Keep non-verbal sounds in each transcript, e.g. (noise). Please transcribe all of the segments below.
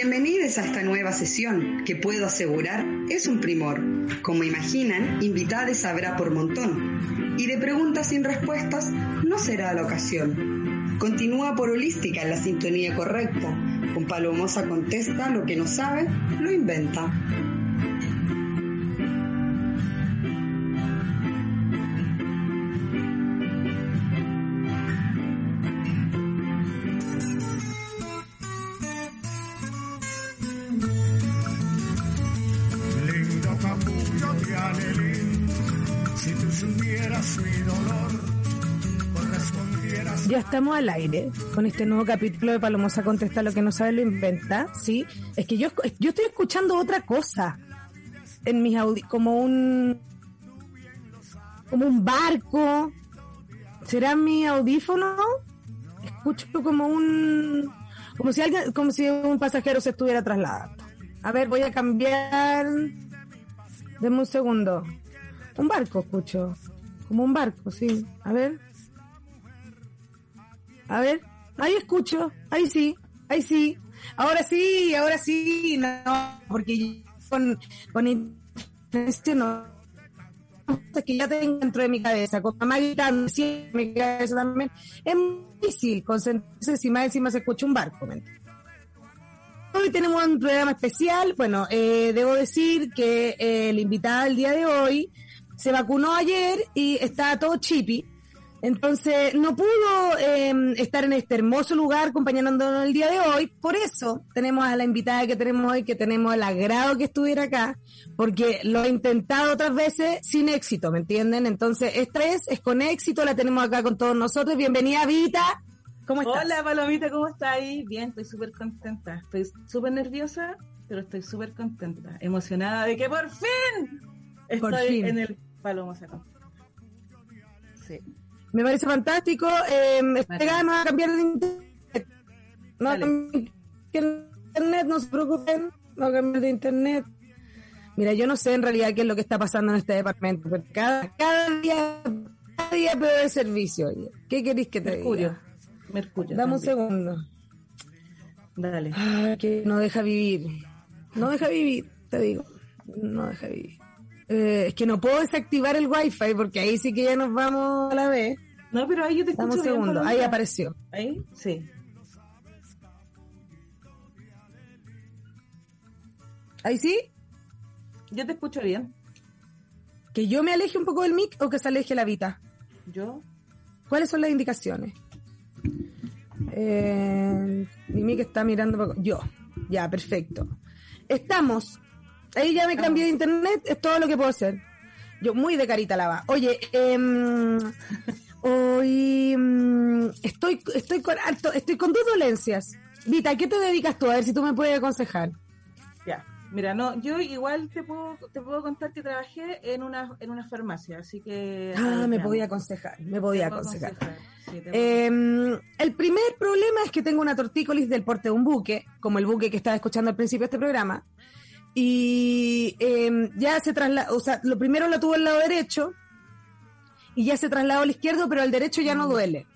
Bienvenidos a esta nueva sesión que puedo asegurar es un primor. Como imaginan, invitades habrá por montón. Y de preguntas sin respuestas no será la ocasión. Continúa por holística en la sintonía correcta. Con Palomosa contesta lo que no sabe, lo inventa. Estamos al aire con este nuevo capítulo de Palomosa contesta lo que no sabe lo inventa, ¿sí? Es que yo, yo estoy escuchando otra cosa en mis audi como un como un barco. ¿Será mi audífono? Escucho como un como si alguien como si un pasajero se estuviera trasladando. A ver, voy a cambiar. Deme un segundo. Un barco escucho. Como un barco, sí. A ver. A ver, ahí escucho, ahí sí, ahí sí. Ahora sí, ahora sí, no, porque con, con este no que ya tengo dentro de mi cabeza, con mamá gritando, sí, mi cabeza también, es muy difícil concentrarse si más encima se escucha un barco. Hoy tenemos un programa especial, bueno, eh, debo decir que eh, el invitado del día de hoy se vacunó ayer y está todo chippy entonces, no pudo eh, estar en este hermoso lugar acompañándonos el día de hoy. Por eso tenemos a la invitada que tenemos hoy, que tenemos el agrado que estuviera acá, porque lo he intentado otras veces sin éxito, ¿me entienden? Entonces, esta vez es con éxito, la tenemos acá con todos nosotros. Bienvenida, Vita. ¿Cómo estás? Hola, Palomita, ¿cómo estás Bien, estoy súper contenta. Estoy súper nerviosa, pero estoy súper contenta. Emocionada de que por fin estoy en el Palomo Sí. Me parece fantástico. Eh, este no va a cambiar de internet. No va a cambiar de internet, no se preocupen. No va a cambiar de internet. Mira, yo no sé en realidad qué es lo que está pasando en este departamento. Pero cada, cada día, cada día peor el servicio. ¿Qué queréis que te Mercurio. diga? Mercurio. Dame un segundo. Dale. que no deja vivir. No deja vivir, te digo. No deja vivir. Eh, es que no puedo desactivar el wifi porque ahí sí que ya nos vamos a la vez. No, pero ahí yo te escucho Dame un segundo, ahí apareció. ¿Ahí? Sí. ¿Ahí sí? Yo te escucho bien. ¿Que yo me aleje un poco del mic o que se aleje la Vita? ¿Yo? ¿Cuáles son las indicaciones? Eh, mi mic está mirando... Yo. Ya, perfecto. Estamos Ahí ya me cambié de internet, es todo lo que puedo hacer. Yo muy de carita lava. Oye, eh, hoy mm, estoy, estoy con alto, estoy con dos dolencias. Vita, ¿qué te dedicas tú? A ver si tú me puedes aconsejar. Ya, mira, no, yo igual te puedo, te puedo contar que trabajé en una, en una farmacia, así que. Ah, me podía aconsejar, me podía aconsejar. Em, el primer problema es que tengo una tortícolis del porte de un buque, como el buque que estaba escuchando al principio de este programa y em, ya se trasladó, o sea, lo primero lo tuvo el lado derecho y ya se trasladó al izquierdo, pero el derecho ya no mm. duele.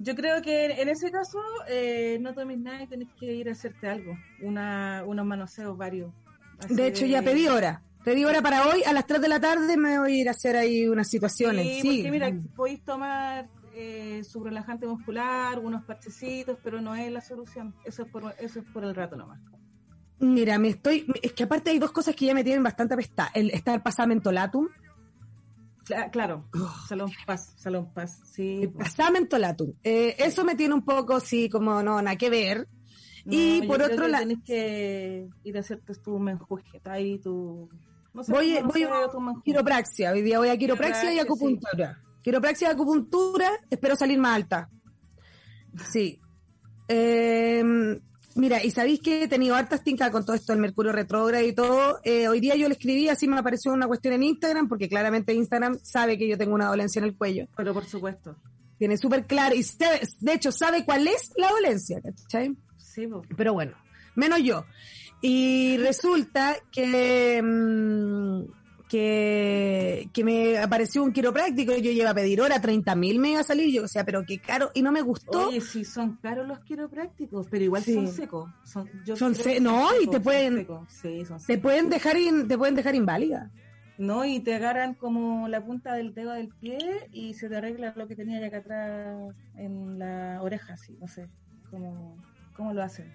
Yo creo que en ese caso eh, no tomes nada y tenés que ir a hacerte algo, una, unos manoseos varios. de hecho, ya pedí hora. Pedí hora para hoy, a las 3 de la tarde me voy a ir a hacer ahí unas situaciones. Sí, porque mira, podéis tomar eh, su relajante muscular, unos parchecitos, pero no es la solución. Eso es por, eso es por el rato nomás. Mira, me estoy. Es que aparte hay dos cosas que ya me tienen bastante apestada. El estar pasamentolatum. Claro, Salón Paz, Salón Paz, sí. Pasamentolatum. Eh, eso me tiene un poco, sí, como no, nada que ver. y por otro lado. Tienes que ir a hacerte tu menjuje, ahí tu. No sé voy, voy a quiropraxia. Hoy día voy a quiropraxia, y acupuntura. Quiropraxia y acupuntura, espero salir más alta. Sí. (laughs) Eh, Mira, y sabéis que he tenido hartas tincas con todo esto del Mercurio retrógrado y todo. Eh, hoy día yo le escribí, así me apareció una cuestión en Instagram, porque claramente Instagram sabe que yo tengo una dolencia en el cuello. Pero por supuesto. Tiene súper claro, y de hecho sabe cuál es la dolencia, ¿cachai? Sí, Pero bueno, menos yo. Y resulta que, mm, que, que me apareció un quiropráctico y yo iba a pedir hora, 30 mil me iba a salir, yo o sea, pero qué caro, y no me gustó. Oye, sí, son caros los quiroprácticos, pero igual son secos. Son, son no, y te pueden, te pueden dejar te pueden dejar inválida. No, y te agarran como la punta del dedo del pie y se te arregla lo que tenía acá atrás en la oreja, así, no sé, cómo, cómo lo hacen.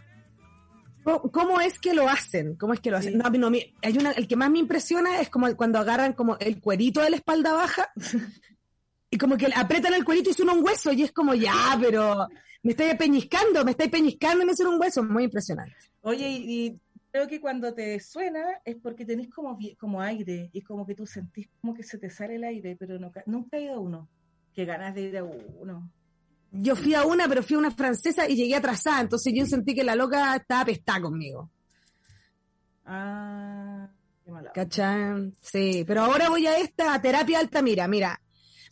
¿Cómo, es que lo hacen? ¿Cómo es que lo hacen? No, no, hay una, el que más me impresiona es como cuando agarran como el cuerito de la espalda baja (laughs) y como que apretan el cuerito y suena un hueso y es como ya, pero me estoy peñiscando, me estoy peñiscando y me suena un hueso, muy impresionante. Oye, y, creo que cuando te suena es porque tenés como, como aire y como que tú sentís como que se te sale el aire, pero no, nunca he ido a uno. Qué ganas de ir a uno yo fui a una, pero fui a una francesa y llegué atrasada, entonces yo sentí que la loca estaba pestada conmigo. Ah, qué mala. ¿Cachai? Sí, pero ahora voy a esta, a terapia Altamira, mira,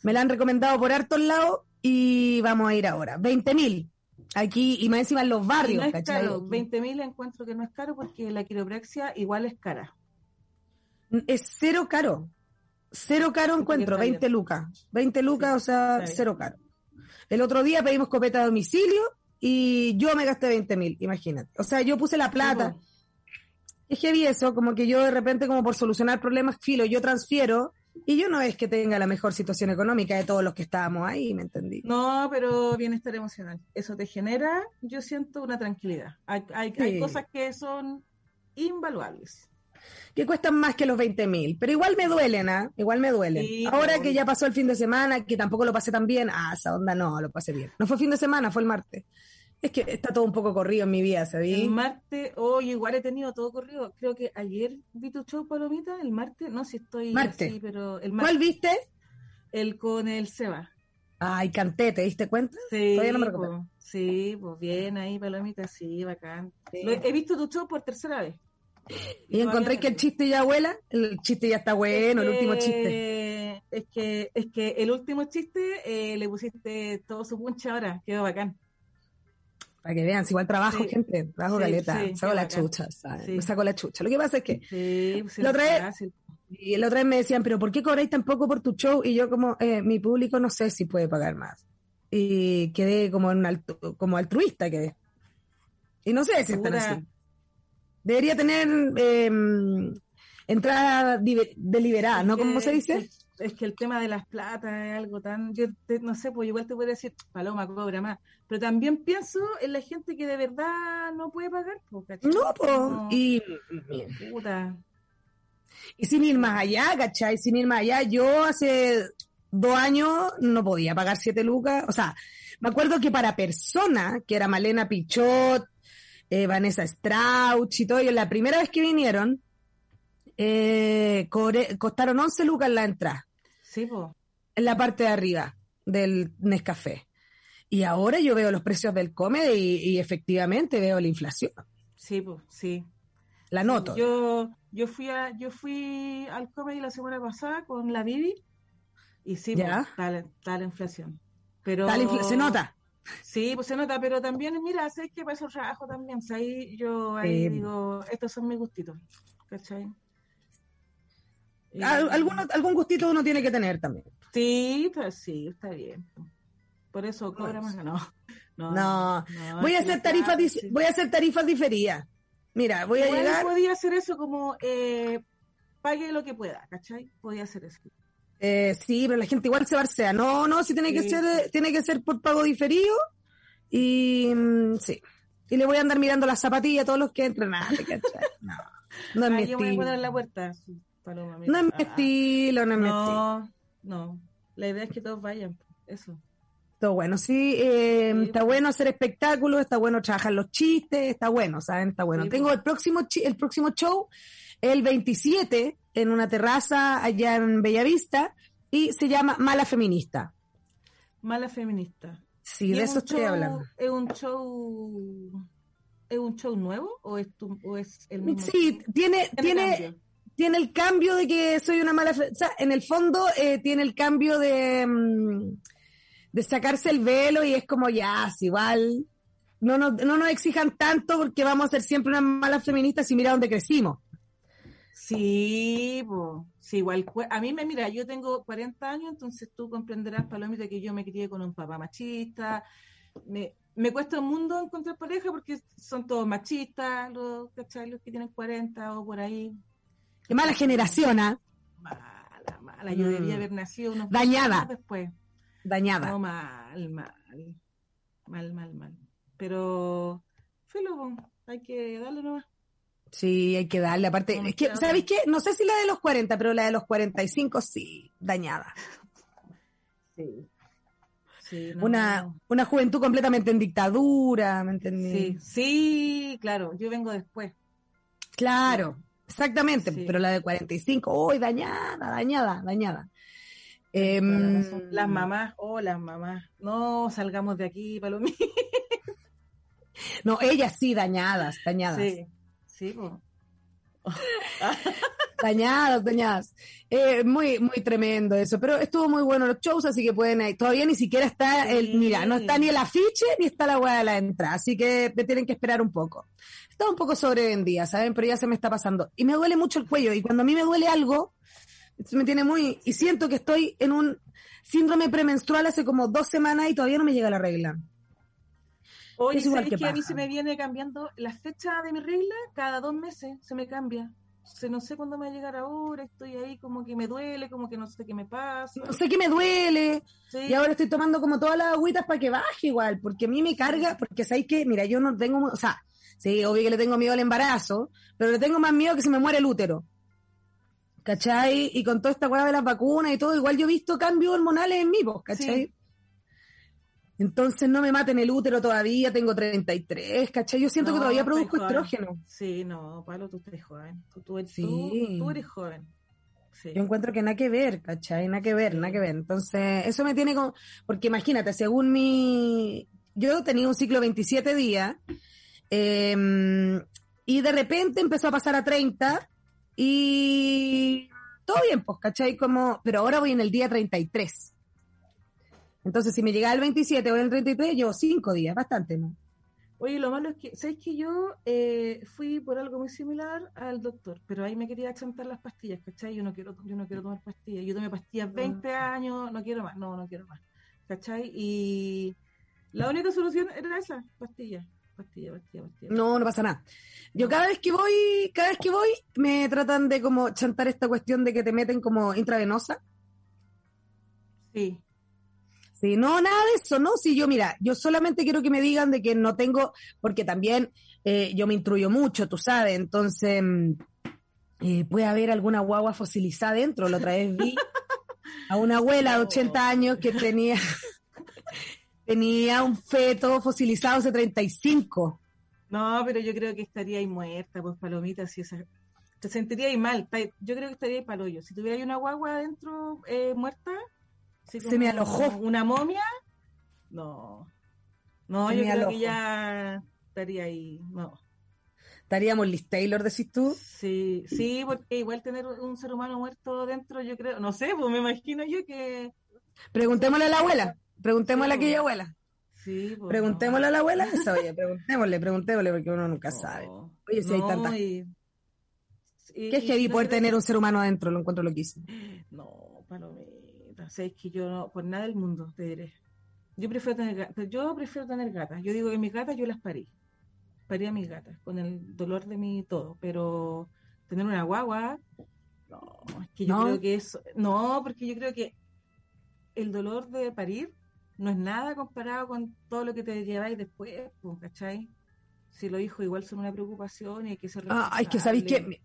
me la han recomendado por hartos lados y vamos a ir ahora. 20 mil. Aquí, y más encima en los barrios, no es Caro. 20 mil encuentro que no es caro porque la quiropraxia igual es cara. Es cero caro. Cero caro encuentro, 20 lucas. 20 lucas, o sea, cero caro. El otro día pedimos copeta a domicilio y yo me gasté 20 mil, imagínate. O sea, yo puse la plata. Es que vi eso, como que yo de repente, como por solucionar problemas, filo, yo transfiero y yo no es que tenga la mejor situación económica de todos los que estábamos ahí, ¿me entendí? No, pero bienestar emocional. Eso te genera, yo siento una tranquilidad. Hay, hay cosas que son invaluables que cuestan más que los 20 mil, pero igual me duelen, ¿ah? Igual me duelen. Ahora que ya pasó el fin de semana, que tampoco lo pasé tan bien, ah, esa onda no, lo pasé bien. No fue fin de semana, fue el martes. Es que está todo un poco corrido en mi vida, ¿sabí? El martes, hoy igual he tenido todo corrido. Creo que ayer vi tu show, Palomita, el martes, no sé si estoy martes. pero el martes. ¿Cuál viste? El con el Seba. Ay, canté, ¿te diste cuenta? Sí, Todavía no me pues, sí, pues bien ahí, Palomita, sí, bacán. he visto tu show por tercera vez. Y, encontré que el chiste ya vuela, el chiste ya está bueno, el último chiste. Es que, es que el último chiste eh, le pusiste todo su punche ahora, quedó bacán. Para que vean, si igual trabajo, gente, trabajo caleta, saco la chucha, ¿sabes? saco la chucha. Lo que pasa es que pues la otra vez, y la otra vez me decían, pero ¿por qué cobráis tan poco por tu show? Y yo como, eh, mi público no sé si puede pagar más. Y quedé como, en como altruista, quedé. Y no sé si están así. Debería tener eh, entrada deliberada, ¿no? ¿Cómo se dice? Es que el tema de las platas es algo tan, yo no sé, pues igual te puedo decir, Paloma cobra más, pero también pienso en la gente que de verdad no puede pagar, pues, No, pues, y... Puta. Y sin ir más allá, ¿cachai? Sin ir más allá, yo hace dos años no podía pagar siete lucas, o sea, me acuerdo que para persona, que era Malena Pichot, eh, Vanessa Strauch y todo, y la primera vez que vinieron, eh, costaron 11 lucas la entrada. Sí, po. En la parte de arriba del Nescafé. Y ahora yo veo los precios del comedy y, efectivamente veo la inflación. Sí, pues, sí. La noto. Yo, yo fui a, yo fui al comedy la semana pasada con la Bibi y sí, ¿Ya? Está, la inflación. Pero, se nota. Sí, pues se nota, pero también, mira, sé que para eso trabajo también. ahí yo ahí digo, estos son mis gustitos, ¿cachai? algún gustito uno tiene que tener también. Sí, pues sí, está bien. Por eso cobra más, no. No, voy, a hacer tarifas, voy a hacer tarifas diferidas. Mira, voy a llegar. Podía hacer eso como eh, pague lo que pueda, ¿cachai? Podía hacer eso. Eh, sí, pero la gente igual se barsea. No, no, sí tiene que ser, tiene que ser por pago diferido. Y mm, sí. Y le voy a andar mirando las zapatillas a todos los que entren. No, no es mi estilo. la puerta. no es mi estilo, no es mi estilo. No, la idea es que todos vayan. Eso. Todo bueno, sí, eh, está bueno hacer espectáculos, está bueno trabajar los chistes, está bueno, ¿saben? Está bueno. Tengo el próximo, el próximo show el 27 en una terraza allá en Bellavista y se llama Mala Feminista. Mala Feminista. Sí, de eso estoy hablando. ¿Es un show es un show nuevo o es, el mismo? Sí, tiene tiene tiene el cambio de que soy una mala, o sea, en el fondo eh, tiene el cambio de mm, de sacarse el velo y es como ya, igual no nos, no nos exijan tanto porque vamos a ser siempre una mala feminista si mira dónde crecimos. Sí, pues, sí, igual, a mí me mira, yo tengo 40 años, entonces tú comprenderás, Palomita, que yo me crié con un papá machista, me, me cuesta un mundo encontrar pareja porque son todos machistas, los, ¿cachai? Los que tienen 40 o por ahí. Qué mala generación, ¿ah? Mala, mala, yo debía mm. haber nacido unos Dañada. después. Dañada. No, mal, mal, mal, mal, mal. Pero, filo, hay que darle nomás. Sí, hay que darle. Aparte, es que, ¿sabéis qué? No sé si la de los 40, pero la de los 45 sí, dañada. Sí. sí una, una juventud completamente en dictadura, ¿me entendí? Sí, sí, claro, yo vengo después. Claro, exactamente, pero la de 45, uy, dañada, dañada, dañada. Em, las mamás, oh, las mamás, no salgamos de aquí, Palomí. no, ellas sí, dañadas, dañadas. Sí. Sí, (laughs) dañadas, dañadas. Eh, muy, muy tremendo eso, pero estuvo muy bueno los shows, así que pueden ir. Todavía ni siquiera está el, mira, no está ni el afiche ni está la hueá de la entrada, así que te tienen que esperar un poco. Está un poco sobrevendida, ¿saben? Pero ya se me está pasando. Y me duele mucho el cuello, y cuando a mí me duele algo, me tiene muy, y siento que estoy en un síndrome premenstrual hace como dos semanas y todavía no me llega la regla. Oye, ¿sabes que, a mí se me viene cambiando la fecha de mi regla? Cada dos meses se me cambia. Se, no sé cuándo me va a llegar ahora, estoy ahí como que me duele, como que no sé qué me pasa. No sé qué me duele. Y ahora estoy tomando como todas las agüitas para que baje igual, porque a mí me carga, porque sabéis que, mira, yo no tengo, o sea, sí, obvio que le tengo miedo al embarazo, pero le tengo más miedo que se me muere el útero. ¿Cachai? Y con toda esta hueá de las vacunas y todo, igual yo he visto cambios hormonales en mí, ¿cachai? Entonces no me maten el útero todavía, tengo 33, ¿cachai? Yo siento que todavía produzco estrógeno. Sí, no, Pablo, tú eres joven. Tú, eres, tú, eres joven. Yo encuentro que nada que ver, ¿cachai? Nada que ver, nada que ver. Entonces, eso me tiene como... Porque imagínate, según mi... Yo tenía un ciclo 27 días em, y de repente empezó a pasar a 30 y todo bien, pues, ¿cachai? Como... Pero ahora voy en el día 33. Entonces, si me llegaba el 27 o el 33, llevo cinco días, bastante, ¿no? Oye, lo malo es que, ¿sabes que yo eh, fui por algo muy similar al doctor? Pero ahí me quería chantar las pastillas, ¿cachai? Yo no quiero, yo no quiero tomar pastillas. Yo tomé pastillas 20 ah. años, no quiero más, no, no quiero más. ¿Cachai? Y la única solución era esa, pastillas. Pastilla, pastilla, pastilla. No, no pasa nada. Yo cada vez que voy, cada vez que voy, me tratan de como chantar esta cuestión de que te meten como intravenosa. Sí. Sí, no, nada de eso, ¿no? Si yo, mira, yo solamente quiero que me digan de que no tengo, porque también eh, yo me instruyo mucho, tú sabes, entonces mm, eh, puede haber alguna guagua fosilizada dentro. La otra vez vi a una abuela de 80 años que tenía, (laughs) tenía un feto fosilizado hace 35. No, pero yo creo que estaría ahí muerta, pues palomita, si esa... te sentiría ahí mal. Yo creo que estaría ahí paloyo. Si tuviera una guagua adentro eh, muerta, se me alojó. ¿Una momia? No. No, yo creo que ya estaría ahí. No. ¿Estaríamos Liz Taylor, decís tú? Sí, sí, porque igual tener un ser humano muerto dentro, yo creo, no sé, pues me imagino yo que... Preguntémosle a la abuela, preguntémosle a aquella abuela. Sí, pues, preguntémosle a la abuela esa, oye, preguntémosle, preguntémosle, porque uno nunca (laughs) sabe. Oye, si hay tantas... ¿Qué es heavy poder tener un ser humano adentro? Lo encuentro loquísimo. No, para o sea, es que yo no, por nada del mundo te diré. Yo prefiero tener yo prefiero tener gatas. Yo digo que mis gatas yo las parí. Parí a mis gatas con el dolor de mi todo, pero tener una guagua, no, es que yo creo que eso, no, porque yo creo que el dolor de parir no es nada comparado con todo lo que te lleváis después, pues, ¿cachai? Si los hijos igual son una preocupación y hay que ser Ah, es que sabéis que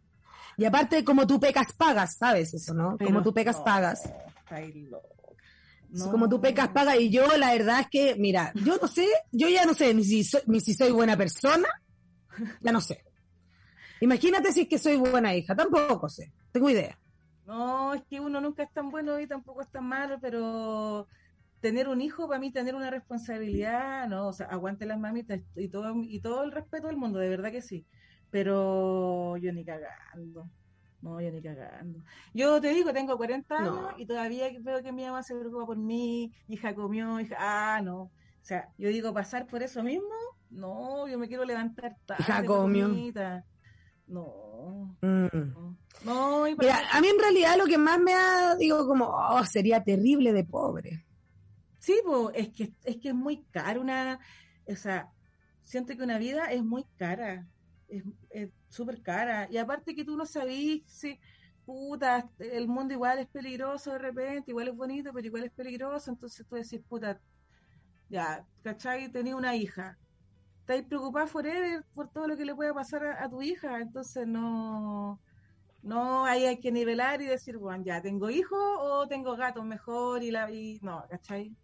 y aparte como tú pecas pagas, ¿sabes eso, no? como tú pecas pagas como tú pecas, paga. Y yo, la verdad es que, mira, yo no sé, yo ya no sé ni si soy, ni si soy buena persona, ya no sé. Imagínate si es que soy buena hija, tampoco sé, tengo idea. No, es que uno nunca es tan bueno y tampoco es tan malo, pero tener un hijo para mí tener una responsabilidad, no, o sea, aguante las mamitas y todo y todo el respeto del mundo, de verdad que sí. Pero yo ni cagando. No, yo ni cagando. Yo te digo, tengo 40 años y todavía veo que mi mamá se preocupa por mí, hija comió, hija, ah, no. O sea, yo digo, pasar por eso mismo, no, yo me quiero levantar tarde. Hija comió. No. Mm. no. No, y Mira, a mí en realidad lo que más me ha, digo, como, oh, sería terrible de pobre. Sí, po, es que es que es muy caro una, o sea, siento que una vida es muy cara, es súper cara. Y aparte que tú no sabís si, puta, el mundo igual es peligroso de repente, igual es bonito, pero igual es peligroso, entonces tú decís, puta, ya, ¿cachai? Tenía una hija. Estás preocupada forever por todo lo que le pueda pasar a, tu hija, entonces no, no, ahí hay que nivelar y decir, bueno, ya, ¿tengo hijos o tengo gatos mejor? Y la, y no, ¿cachai?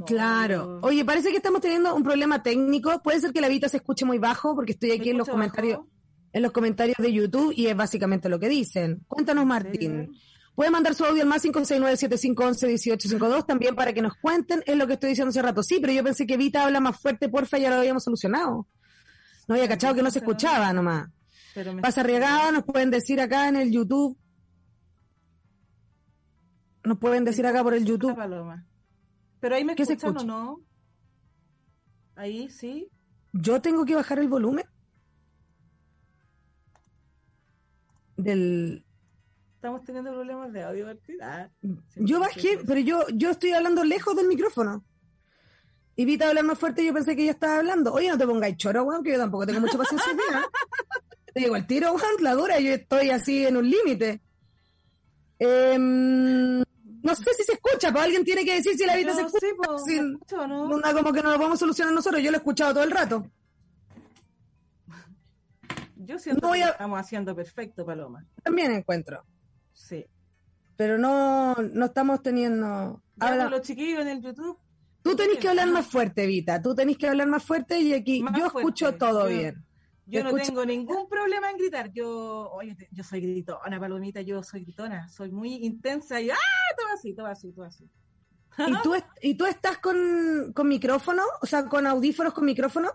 No, Claro. Oye, parece que estamos teniendo un problema técnico. Puede ser que la Vita se escuche muy bajo porque estoy ¿Me aquí en los comentarios, bajo? en los comentarios de YouTube y es básicamente lo que dicen. Cuéntanos, Martín. Puede mandar su audio al más 569-7511-1852 también para que nos cuenten. Es lo que estoy diciendo hace rato. Sí, pero yo pensé que Vita habla más fuerte, porfa, ya lo habíamos solucionado. No había cachado que no se escuchaba nomás. Pero me- Pasa Riegada, nos pueden decir acá en el YouTube. Nos pueden decir acá por el YouTube. paloma. Pero ahí me ¿Qué se escuchan o escucha? no. Ahí sí. Yo tengo que bajar el volumen del. Estamos teniendo problemas de audio. Ah, Yo bajé, pero yo, yo estoy hablando lejos del micrófono. Y Vita hablar más fuerte y yo pensé que ella estaba hablando. Oye, no te pongáis choro, weón, que yo tampoco tengo mucha paciencia. (laughs) Te digo, el tiro, weón, la dura, yo estoy así en un límite. Em, no sé si se escucha, pero alguien tiene que decir si la Vita Yo se escucha. sí, po, sin- ¿me escucho o no? Una como que no lo podemos solucionar nosotros, yo lo he escuchado todo el rato. Yo siento No que a- lo estamos haciendo perfecto, Paloma. También encuentro. Sí. Pero no, no estamos teniendo. Ya, habla- pues, los chiquillos en el YouTube. Tú tenés que hablar más fuerte, Vita. Tú tenés que hablar más fuerte y aquí Más yo escucho fuerte. todo bien. Yo no tengo ningún problema en gritar. Yo, oye, yo soy gritona, Palomita, yo soy gritona. Soy muy intensa y ¡ah! Todo así, todo así, todo así. ¿Y tú, ¿Y tú estás con, con micrófono? O sea, con audífonos con micrófono.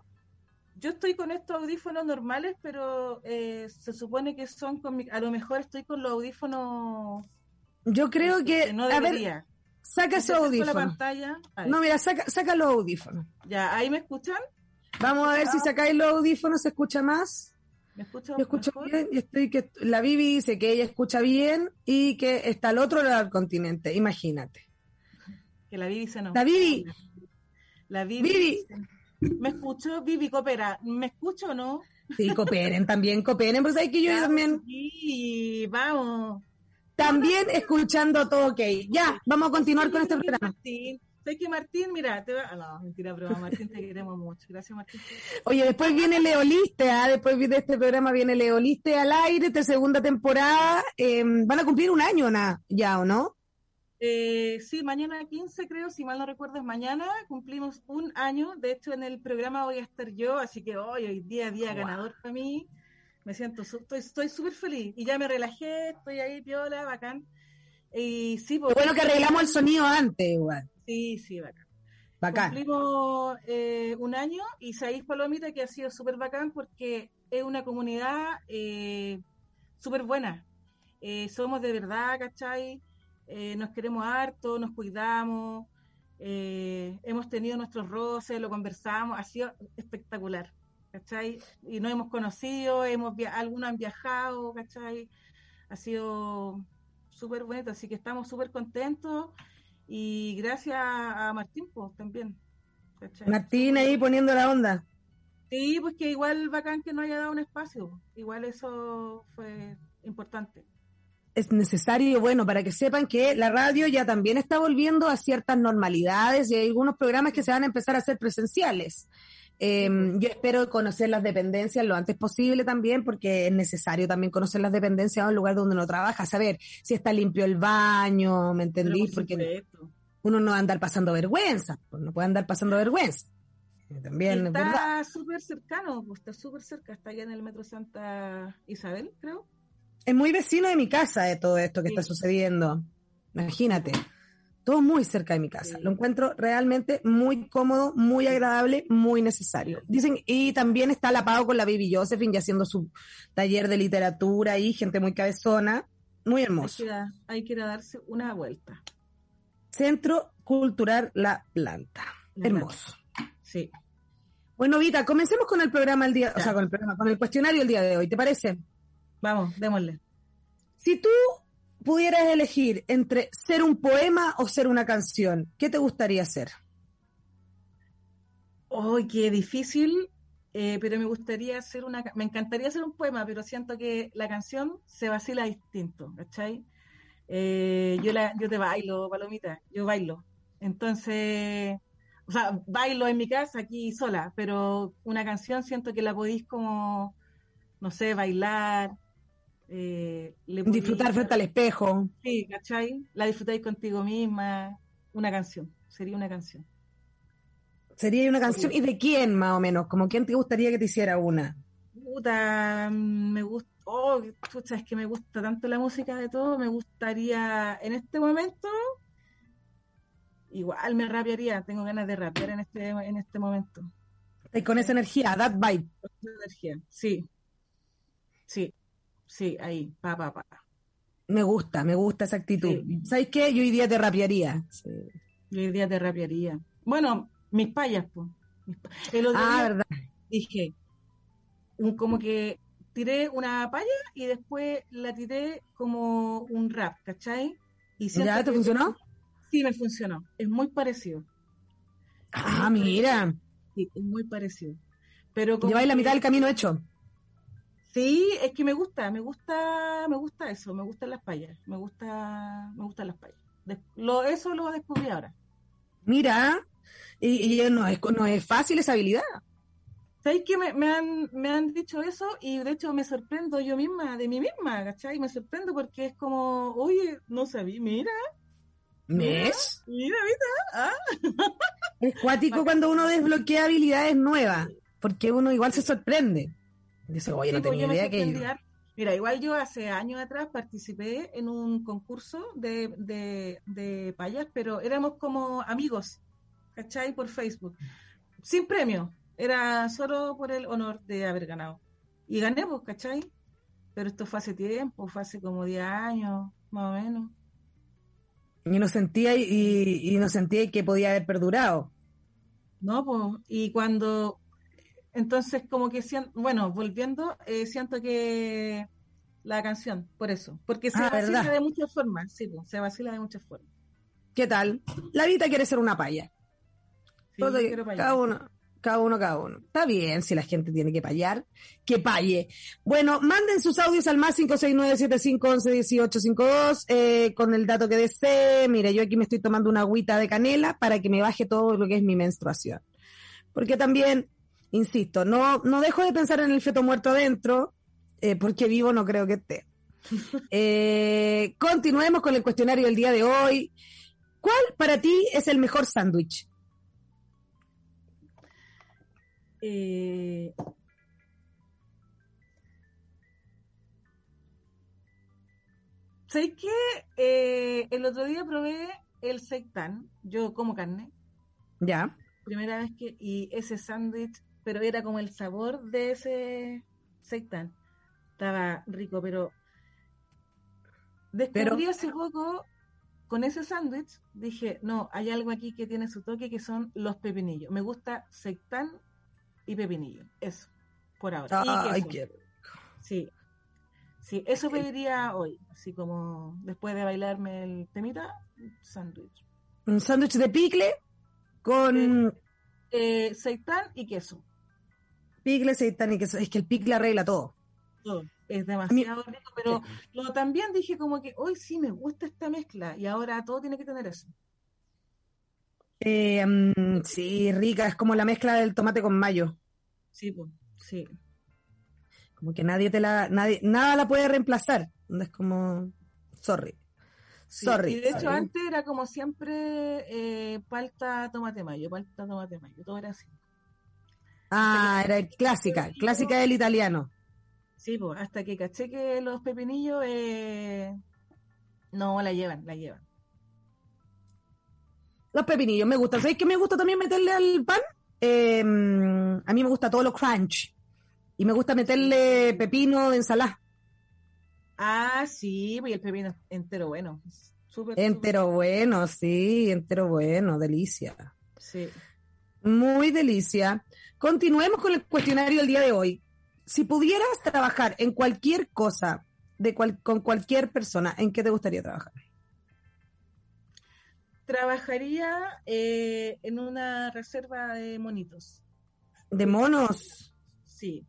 Yo estoy con estos audífonos normales, pero eh, se supone que son con mi- a lo mejor estoy con los audífonos Yo creo que. no a ver, saca esos acerco la audífonos. pantalla, No, mira, saca, saca los audífonos. ya, ahí me escuchan, Vamos a ver si sacáis los audífonos, se escucha más. Me escuchan Yo escucho mejor? bien y estoy que. La Vivi dice que ella escucha bien y que está al otro lado del continente. Imagínate. que la Vivi se nos. La Vivi. La Vivi. Vivi. Me escucho, Vivi Coopera. ¿Me escucho o no? Sí, cooperen (laughs) también, cooperen. Pero sabes que yo también. Sí, vamos. También escuchando todo ok. Ya, vamos a continuar con este Sí, programa. Martín. ¿Sabes que Martín? Mira, te va... ah, No, mentira, broma. Martín, te queremos mucho. Gracias, Martín. Oye, después viene Leoliste, ¿ah? después de este programa viene Leoliste al aire, de segunda temporada. Eh, van a cumplir un año na- ya, ¿o no? Eh, sí, mañana 15 creo, si mal no recuerdo es mañana, cumplimos un año, de hecho en el programa voy a estar yo, así que hoy, hoy día a día Wow. ganador para mí, me siento, estoy estoy súper feliz y ya me relajé, estoy ahí piola, bacán. Y sí, Qué pues, bueno que arreglamos el sonido antes, igual. Sí, sí, bacán. Bacán. Cumplimos eh, un año y sabéis, Palomita, que ha sido súper bacán porque es una comunidad eh, súper buena. Eh, somos de verdad, ¿cachai? Eh, nos queremos harto, nos cuidamos, hemos tenido nuestros roces, lo conversamos, ha sido espectacular, ¿cachai? Y nos hemos conocido, hemos via- algunos han viajado, ¿cachai? Ha sido súper bonito, así que estamos súper contentos y gracias a Martín, pues también. ¿cachai? Martín ahí poniendo la onda. Sí, pues que igual bacán que no haya dado un espacio, igual eso fue importante. Es necesario, bueno, para que sepan que la radio ya también está volviendo a ciertas normalidades y hay algunos programas que se van a empezar a hacer presenciales. Eh, yo espero conocer las dependencias lo antes posible también, porque es necesario también conocer las dependencias de un lugar donde uno trabaja, saber si está limpio el baño, ¿me entendí? por Porque uno no va a andar pasando vergüenza, pues no puede andar pasando vergüenza. Eh, También está súper cercano, pues está súper cerca, está allá en el metro Santa Isabel, creo. Es muy vecino de mi casa de todo esto que Sí. está sucediendo. Imagínate. Todo muy cerca de mi casa. Sí. Lo encuentro realmente muy cómodo, muy agradable, muy necesario. Dicen, y también está la pago con la Baby Josephine ya haciendo su taller de literatura y gente muy cabezona. Muy Hay hermoso. que, hay que ir a darse una vuelta. Centro Cultural La Planta. La Hermoso. Sí. Bueno, Vita, comencemos con el programa el día, o sea, con el programa, con el cuestionario el día de hoy, ¿te parece? Vamos, démosle. Si tú pudieras elegir entre ser un poema o ser una canción, ¿qué te gustaría ser? ¡Ay, qué difícil! eh, pero me gustaría hacer una, me encantaría hacer un poema, pero siento que la canción se vacila distinto, ¿cachai? Eh, yo, la, yo te bailo, Palomita, yo bailo. Entonces, o sea, bailo en mi casa aquí sola, pero una canción siento que la podéis como, no sé, bailar. Eh, le Disfrutar frente al espejo. Sí, ¿cachai? La disfrutáis contigo misma. Una canción, sería una canción. Sería una canción. ¿Y de quién, más o menos? Como quién te gustaría que te hiciera una? Puta, me gusta, oh, chucha, es que me gusta tanto la música de todo, me gustaría, en este momento, igual me rapearía, tengo ganas de rapear en este, en este momento. Y con esa energía, that vibe. Esa energía, sí, sí, sí, ahí, pa, pa, pa. Me gusta, me gusta esa actitud. Sí. ¿Sabes qué? Yo hoy día te rapearía. Sí. Yo hoy día te rapearía. Bueno, mis payas, pues. El otro Ah, día verdad. dije, como que tiré una paya y después la tiré como un rap, ¿cachai? Y ¿Ya te funcionó? Sí, me funcionó. Es muy parecido. Ah, mira. Sí, es muy parecido. Pero como Lleváis la mitad del camino hecho. Sí, es que me gusta, me gusta, me gusta eso, me gustan las payas, me gusta, me gustan las payas. Des- lo, eso lo descubrí ahora. Mira. Y, y no, es, no es fácil esa habilidad. ¿Sabéis que me, me han, me han dicho eso? Y de hecho me sorprendo yo misma, de mí misma, ¿cachai? Me sorprendo porque es como, oye, no sabía, mira, ¿Ves? mira, ¿viste? Ah, (laughs) Es cuático cuando uno desbloquea habilidades nuevas, porque uno igual se sorprende. Dice, oye, no Sí, pues, tenía idea que. Mira, igual yo hace años atrás participé en un concurso de, de, de payas, pero éramos como amigos, ¿cachai? Por Facebook. Sin premio, era solo por el honor de haber ganado. Y gané, pues, ¿cachai? Pero esto fue hace tiempo, fue hace como 10 años, más o menos. y no sentía y, y no sentía que podía haber perdurado. No, pues, y cuando, entonces como que, sien- bueno, volviendo, eh, siento que la canción, por eso, porque se Ah, vacila ¿verdad? de muchas formas, sí, pues, se vacila de muchas formas. ¿Qué tal? La Vita quiere ser una paya. Sí, Todo- cada uno, cada uno, cada uno. Está bien si la gente tiene que payar, que paye. Bueno, manden sus audios al más 569-7511-1852 eh, con el dato que desee. Mire, yo aquí me estoy tomando una agüita de canela para que me baje todo lo que es mi menstruación. Porque también, insisto, no, no dejo de pensar en el feto muerto adentro, eh, porque vivo no creo que esté. (laughs) Eh, continuemos con el cuestionario del día de hoy. ¿Cuál para ti es el mejor sándwich? Eh, ¿Sabéis qué? Eh, el otro día probé el seitán, yo como carne, Ya. primera vez que, y ese sándwich, pero era como el sabor de ese seitán. Estaba rico, pero descubrí Pero- hace poco con ese sándwich, dije, no, hay algo aquí que tiene su toque que son los pepinillos. Me gusta seitán y pepinillo, eso, por ahora. Y Ay, queso. qué- Sí, sí, eso pediría hoy, así como después de bailarme el temita, sándwich. Un sándwich de picle con Eh, seitán y queso. Seitán y queso. Es que el picle arregla todo. todo. Es demasiado rico, pero lo, también dije como que hoy sí me gusta esta mezcla y ahora todo tiene que tener eso. Eh, mm, sí, rica, es como la mezcla del tomate con mayo. Sí, pues, sí. Como que nadie te la, nadie, nada la puede reemplazar. Es como, sorry. sí. Sorry. Y de hecho sorry. antes era como siempre eh, palta, tomate, mayo, palta, tomate, mayo, todo era así. Ah, era clásica, clásica del italiano. Sí, pues, hasta que caché que los pepinillos eh, no la llevan, la llevan. Los pepinillos me gustan. ¿Sabéis qué me gusta también meterle al pan? Eh, mm, a mí me gusta todo lo crunch. Y me gusta meterle pepino de ensalada. Ah, sí, pues y el pepino entero bueno. Súper, Entero bueno, sí, entero bueno, delicia. Sí. Muy delicia. Continuemos con el cuestionario del día de hoy. Si pudieras trabajar en cualquier cosa, de cual- con cualquier persona, ¿en qué te gustaría trabajar? Trabajaría eh, en una reserva de monitos. De monos. Sí.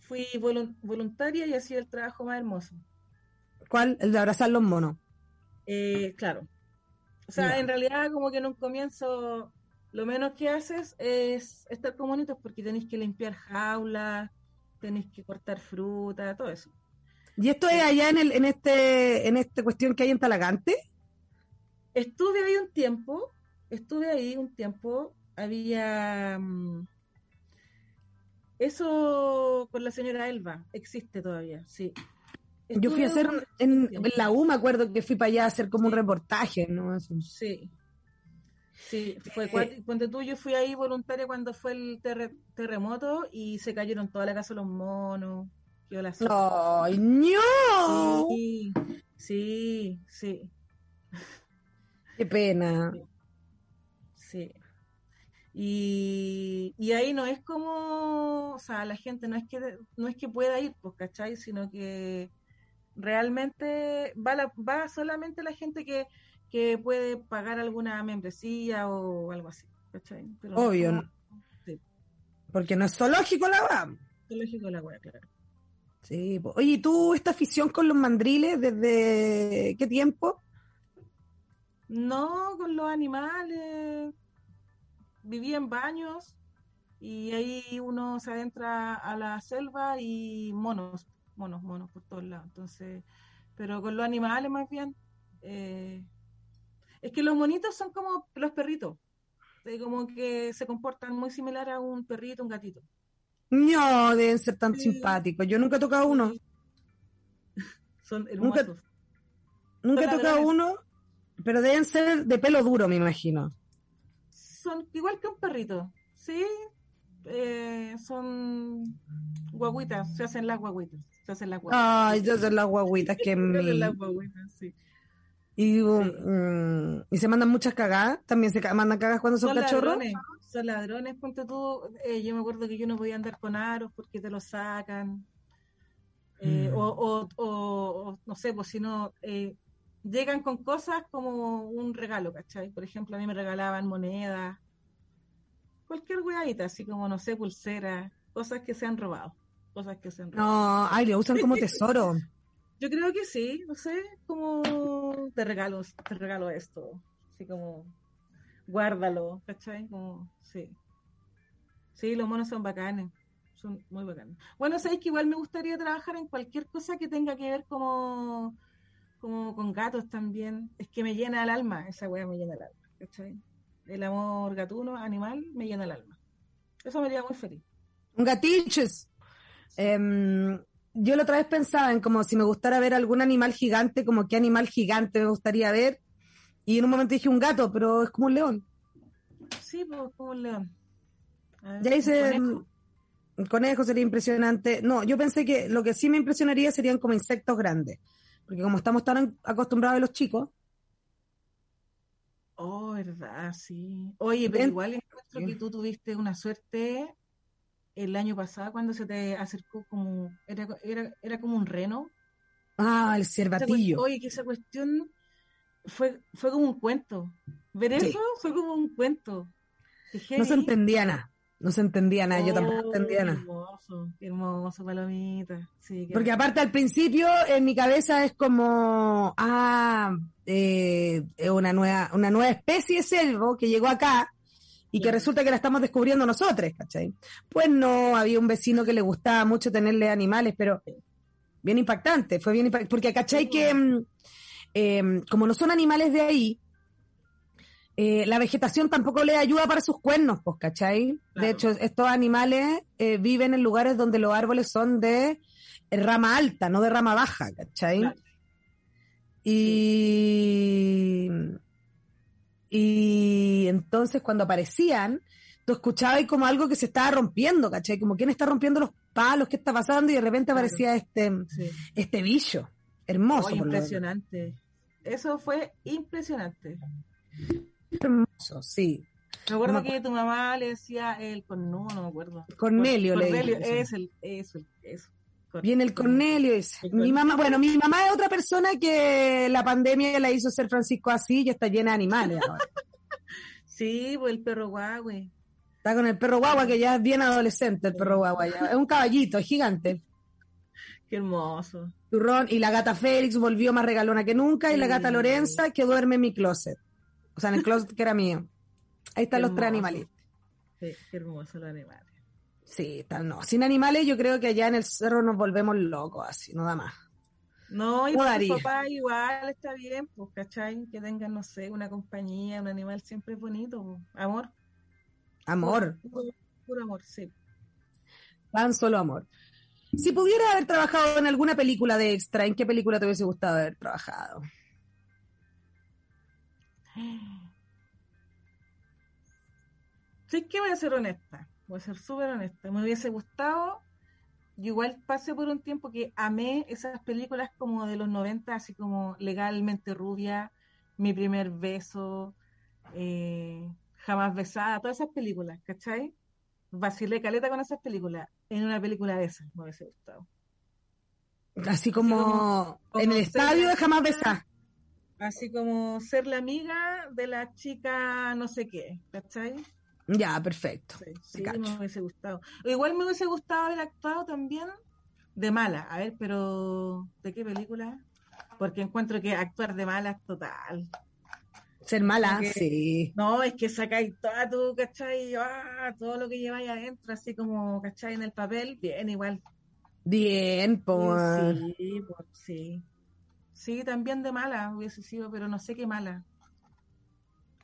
Fui volun- voluntaria y hacía el trabajo más hermoso. ¿Cuál? El de abrazar los monos. Eh, claro. O sea, en realidad como que en un comienzo lo menos que haces es estar con monitos porque tenéis que limpiar jaulas, tenéis que cortar fruta, todo eso. ¿Y esto es allá en, el, en, este, en esta cuestión que hay en Talagante? Estuve ahí un tiempo, estuve ahí un tiempo, había... mm, eso con la señora Elba, existe todavía, sí. Yo fui a hacer, en, la U me acuerdo que fui para allá a hacer como un reportaje, ¿no? Eso. Sí. Sí, fue Eh. Ponte tú, yo fui ahí voluntaria cuando fue el terre- terremoto y se cayeron toda la casa los monos. quedó la zorra. ¡Ay, no! Sí, sí, sí, ¡Qué pena! sí. Y, y ahí no es como, o sea, la gente no es que no es que pueda ir, pues, ¿cachai? Sino que realmente va, la, va solamente la gente que, que puede pagar alguna membresía o algo así, ¿cachai? Pero Obvio, ¿no? Sí. Porque no es zoológico la va. Zoológico la wea, claro. Sí, oye, ¿y tú esta afición con los mandriles desde qué tiempo? No, con los animales. Viví en baños y ahí uno se adentra a la selva y monos, monos, monos por todos lados. Entonces, pero con los animales más bien. eh, es que los monitos son como los perritos. eh, como que se comportan muy similar a un perrito, un gatito. No, deben ser tan Sí. simpáticos. Yo nunca he tocado uno. (laughs) Son Nunca- hermosos. Nunca he Son tocado uno, pero deben ser de pelo duro, me imagino. Son igual que un perrito, ¿sí? Eh, son guaguitas, se hacen las guaguitas, se hacen las guaguitas. Ay, yo son las guaguitas que (laughs) Se hacen me... las guaguitas, sí. Y, mm, y se mandan muchas cagadas. También se mandan cagadas cuando son, Son cachorros. ladrones, son ladrones, ponte tú, eh, yo me acuerdo que yo no podía andar con aros porque te los sacan. Eh, Mm. o, o, o- o, no sé, pues si no, eh, llegan con cosas como un regalo, ¿cachai? Por ejemplo, a mí me regalaban monedas, cualquier weadita, así como, no sé, pulseras, cosas que se han robado, cosas que se han robado. No, ay, lo usan como (laughs) tesoro. Yo creo que sí, no sé, como te regalo, te regalo esto, así como guárdalo, ¿cachai? Como, sí. Sí, los monos son bacanes, son muy bacanes. Bueno, sabéis que igual me gustaría trabajar en cualquier cosa que tenga que ver como, como con gatos también. Es que me llena el alma, esa weá me llena el alma, ¿cachai? El amor gatuno, animal, me llena el alma. Eso me haría muy feliz. Un gatiches. Em, yo la otra vez pensaba en como si me gustara ver algún animal gigante, como qué animal gigante me gustaría ver. Y en un momento dije un gato, pero es como un león. Sí, pues como un león. Ver, Ya hice. un conejo. Un conejo sería impresionante. No, yo pensé que lo que sí me impresionaría serían como insectos grandes. Porque como estamos tan acostumbrados a los chicos, Oh, verdad, sí. Oye, pero igual encuentro que tú tuviste una suerte el año pasado cuando se te acercó como, era, era, era como un reno. ah, el cervatillo. Oye, que esa cuestión fue, fue como un cuento. Ver Sí. eso fue como un cuento. No se entendía nada. No se entendía nada. Yo tampoco Oh, entendía qué nada. Hermoso, qué hermoso, palomita. Sí, Porque aparte al principio en mi cabeza es como, ah, eh, una nueva, una nueva especie de cervo que llegó acá y que Claro. resulta que la estamos descubriendo nosotros, ¿cachai? Pues no, había un vecino que le gustaba mucho tenerle animales, pero bien impactante, fue bien impactante, porque ¿cachai? Que mm, eh, como no son animales de ahí, eh, la vegetación tampoco le ayuda para sus cuernos, pues, ¿cachai? De hecho, estos animales eh, viven en lugares donde los árboles son de rama alta, no de rama baja, ¿cachai? Claro. Y, y entonces cuando aparecían, tú escuchabas como algo que se estaba rompiendo, ¿cachai? Como quién está rompiendo los palos, qué está pasando, y de repente Claro. aparecía este, Sí. este bicho, hermoso. Demás. impresionante. Eso fue impresionante. Hermoso, sí. Me acuerdo No me que tu mamá le decía el con no, no me acuerdo. Cornelio le Cornelio, dijo, sí. es el, eso, eso. Viene el Cornelio. El Mi mamá, bueno, mi mamá es otra persona que la pandemia la hizo ser Francisco así y está llena de animales ahora. (laughs) Sí, pues el perro guagüe. Está con el perro guagua que ya es bien adolescente el perro guagua ya. Es un caballito, es gigante. (laughs) Qué hermoso. Turrón y la gata Félix volvió más regalona que nunca y la gata. Lorenza que duerme en mi closet. O sea, en el closet que era mío. Ahí están Qué los tres hermoso. animales. Sí, qué hermoso los animales. Sí, están no. Sin animales yo creo que allá en el cerro nos volvemos locos así, no da más. No, y tu papá igual está bien, pues, ¿cachai? Que tengan, no sé, una compañía, un animal siempre es bonito, pues. amor. Amor, Puro, puro amor, sí. tan solo amor. Si pudiera haber trabajado en alguna película de extra, ¿en qué película te hubiese gustado haber trabajado? Sí que voy a ser honesta, voy a ser súper honesta. Me hubiese gustado, yo igual pasé por un tiempo que amé esas películas como de los 90, así como Legalmente Rubia, Mi Primer Beso, eh, Jamás Besada, todas esas películas, ¿cachai? Vacilé caleta con esas películas, en una película de esas me hubiese gustado. Así como, como- como en el estadio de Jamás Besar. Así como ser la amiga de la chica no sé qué, ¿cachai? Ya, perfecto. Sí, me hubiese gustado. Igual me hubiese gustado haber actuado también de mala. A ver, pero ¿de qué película? Porque encuentro que actuar de mala es total. Ser mala, sí. No, es que sacáis toda tu, ¿cachai? Ah, todo lo que lleváis adentro, así como, ¿cachai? En el papel, bien, igual. Bien, por... Sí, pues, sí. Sí, también de mala hubiese sido, pero no sé qué mala.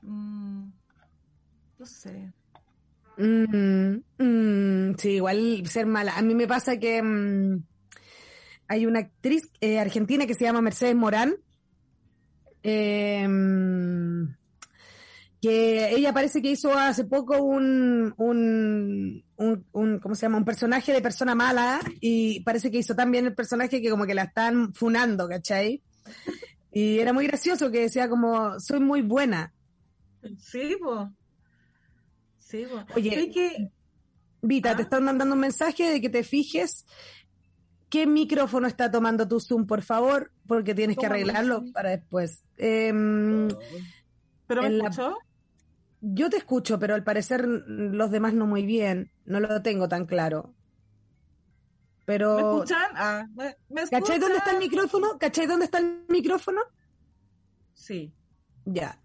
Mm, no sé. Mm, mm, sí, igual ser mala. A mí me pasa que mm, hay una actriz eh, argentina que se llama Mercedes Morán, eh, mm, que ella parece que hizo hace poco un, un, un, un- ¿cómo se llama? Un personaje de persona mala y parece que hizo también el personaje que como que la están funando, ¿cachai? Y era muy gracioso que decía como, soy muy buena. Sí, pues. Sí. Oye, que, Vita, ¿Ah? te están mandando un mensaje de que te fijes qué micrófono está tomando tu Zoom, por favor, porque tienes que ¿Cómo no arreglarlo para después. Em, ¿Pero me la- escuchó? yo te escucho, pero al parecer los demás no muy bien. No lo tengo tan claro. ¿Me Pero, escuchan? Ah, ¿me, me ¿cachai dónde está el micrófono? ¿Cachai dónde está el micrófono? Sí. Ya.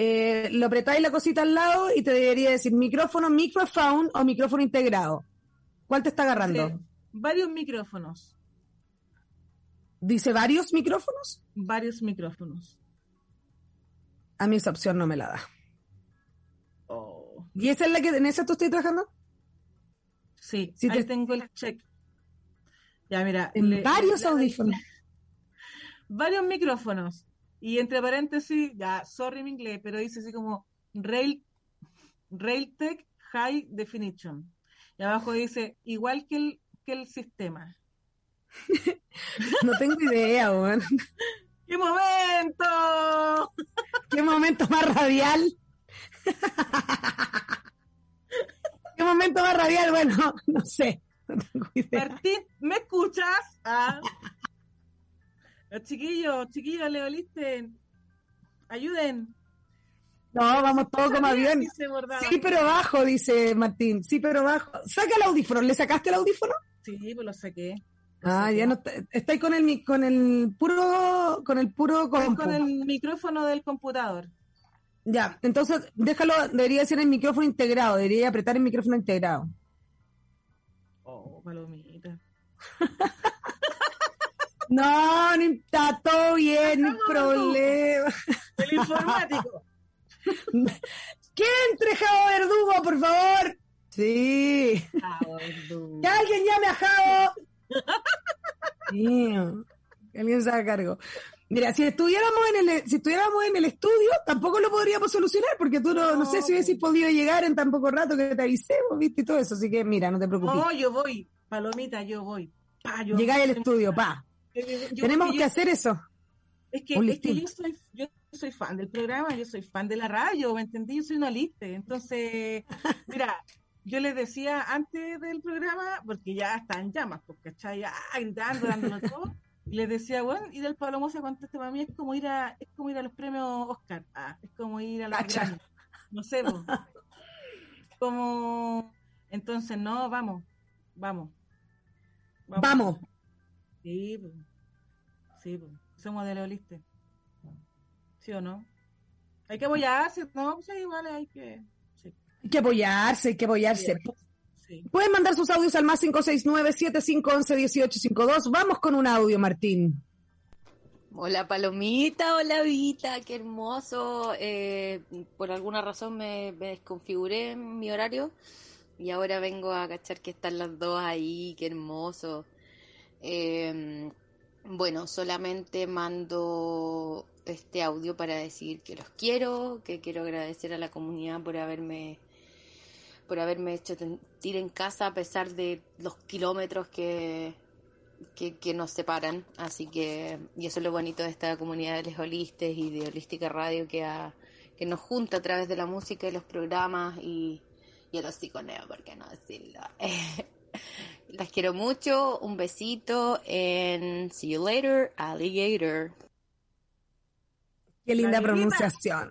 Eh, lo apretáis la cosita al lado y te debería decir micrófono, microphone o micrófono integrado. ¿Cuál te está agarrando? Sí. Varios micrófonos. Dice varios micrófonos. Varios micrófonos. A mí esa opción no me la da. Oh. ¿Y esa es la que en esa tú estás trabajando? Sí, Sí, ahí te- tengo el check. Ya, mira. En le- varios le- audífonos. (laughs) varios micrófonos. Y entre paréntesis, ya, sorry mi inglés, pero dice así como Rail, Railtech High Definition. Y abajo dice, igual que el, que el sistema. (laughs) No tengo idea, weón. ¡Qué momento! ¿Qué momento más radial? (laughs) ¿Qué momento más radial? Bueno, (laughs) no sé. No tengo idea. Martín, ¿me escuchas? Ah. Los chiquillos, chiquillos, le olisten. Ayuden. No, vamos todos como avión. Sí, pero bajo, dice Martín. Sí, pero bajo. Saca el audífono. ¿Le sacaste el audífono? Sí, pues lo saqué. Lo Ah, saqué. ya no. está- Estáis con el, con el puro, con el puro compu. con el micrófono del computador. Ya, entonces déjalo, debería ser el micrófono integrado, debería apretar el micrófono integrado. Oh, palomita. (laughs) No, no está todo bien, no hay problema. El informático. (laughs) ¡Que entre Javo Verdugo, por favor! Sí. ¡Que alguien llame a Javo! Sí, que alguien se haga cargo. Mira, si estuviéramos en el, si estuviéramos en el estudio, tampoco lo podríamos solucionar, porque tú no, no sé si hubieses podido llegar en tan poco rato que te avisemos, viste, y todo eso. Así que mira, no te preocupes. No, yo voy. Palomita, yo voy. Pa, yo- Llegáis al estudio, pa. Yo- Tenemos que yo- hacer eso. Es que, es que yo soy, yo soy fan del programa, yo soy fan de la radio, ¿me entendí? Yo soy una lista. Entonces, (laughs) mira, yo les decía antes del programa, porque ya están llamas, porque está ya gritando, dándolo (laughs) todo, y les decía, bueno, ir al Pablo Mosa conteste para mí es como ir a, es como ir a los premios Oscar, ah, es como ir a la no sé, pues. (laughs) como entonces no, vamos, vamos. Vamos. Sí, pues. Sí, pues. Somos de Leoliste. ¿Sí o no? Hay que apoyarse, ¿no? Sí, vale, hay que. Hay que apoyarse, hay que apoyarse. Pueden mandar sus audios al más 569-7511-1852. Vamos con un audio, Martín. Hola Palomita, hola Vita, qué hermoso. Eh, por alguna razón me, desconfiguré en mi horario y ahora vengo a cachar que están las dos ahí, qué hermoso. Eh, bueno, solamente mando este audio para decir que los quiero, que quiero agradecer a la comunidad por haberme por haberme hecho sentir en casa a pesar de los kilómetros que, que, nos separan. Así que, y eso es lo bonito de esta comunidad de les holistes y de Holística Radio que, que nos junta a través de la música y los programas y, y los psiconeos, ¿por qué no decirlo? (laughs) Las quiero mucho, un besito and see you later, alligator. Qué linda pronunciación.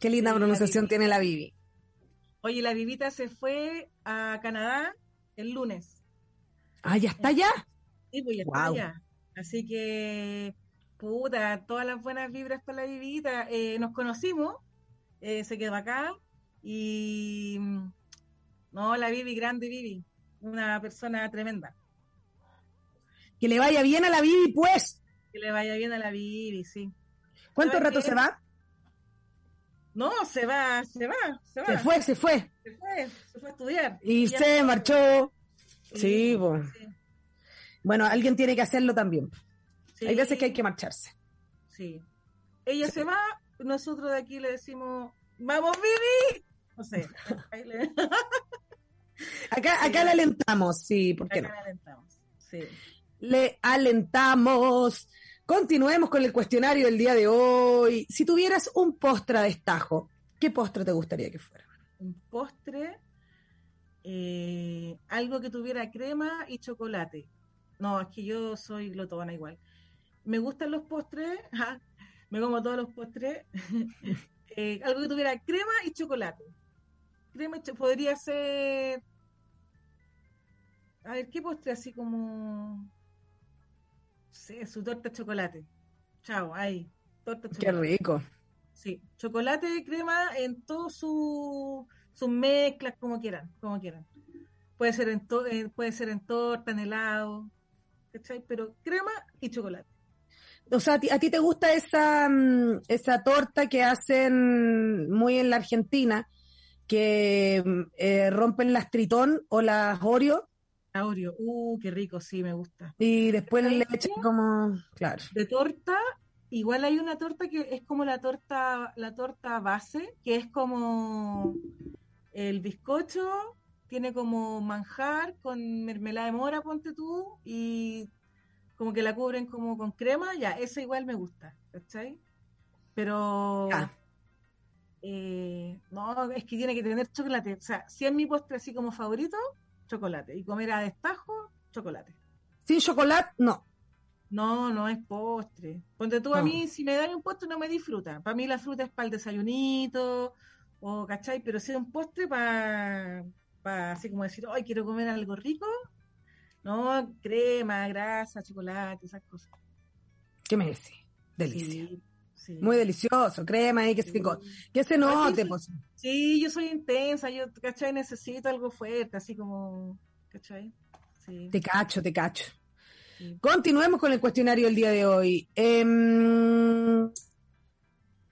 Qué linda pronunciación tiene la Vivi. Oye, la Vivita se fue a Canadá el lunes. Ah, ¿ya está ya? Sí, pues ya está ya. Así que, puta, todas las buenas vibras para la Vivita. Eh, nos conocimos, eh, se quedó acá y... No, la Vivi, grande Vivi, una persona tremenda. Que le vaya bien a la Vivi, pues. Que le vaya bien a la Vivi, sí. ¿Cuánto rato se va? No, se va, se va, se va. Se fue, se fue. Se fue, se fue a estudiar. Y, se marchó. Sí, bueno. alguien tiene que hacerlo también. Hay veces que hay que marcharse. Sí. Ella se va, nosotros de aquí le decimos, ¡vamos, Vivi! No sé. (laughs) acá, acá le alentamos, sí, ¿por qué acá Le alentamos, sí. Le alentamos. Continuemos con el cuestionario del día de hoy. Si tuvieras un postre a destajo, ¿qué postre te gustaría que fuera? Un postre, eh, algo que tuviera crema y chocolate. No, es que yo soy glotona igual. Me gustan los postres, (laughs) me como todos los postres. (laughs) Eh, algo que tuviera crema y chocolate. Crema y podría ser. A ver, ¿qué postre así como Sí, su torta de chocolate. Chao, ahí. Torta Qué rico. Sí, chocolate, crema en todas sus mezclas, como quieran, como quieran. Puede ser en, eh, puede ser en torta, en helado, ¿cachai? Pero crema y chocolate. O sea, ¿a ti, te gusta esa, mm, esa torta que hacen muy en la Argentina, que eh, rompen las tritón o las Oreo Oreo, uh, qué rico, sí, me gusta. Y después le echan como, claro. De torta, igual hay una torta que es como la torta, la torta base, que es como el bizcocho, tiene como manjar con mermelada de mora, ponte tú, y como que la cubren como con crema, ya, esa igual me gusta, ¿cachai? Pero... Eh, no, es que tiene que tener chocolate. O sea, si es mi postre así como favorito, chocolate. Y comer a destajo, chocolate. Sin chocolate, no. No, no es postre. Ponte tú a mí, si me dan un postre no me disfruta. Para mí la fruta es para el desayunito, o ¿cachai? Pero si es un postre para, para así como decir, hoy quiero comer algo rico, no, crema, grasa, chocolate, esas cosas. ¿Qué me decís? Delicia. Muy delicioso, crema y que, se, que se note. Pues. Sí, yo soy intensa, yo, ¿cachai? Necesito algo fuerte, así como, ¿cachai? Te cacho, te cacho. Continuemos con el cuestionario del día de hoy. Em,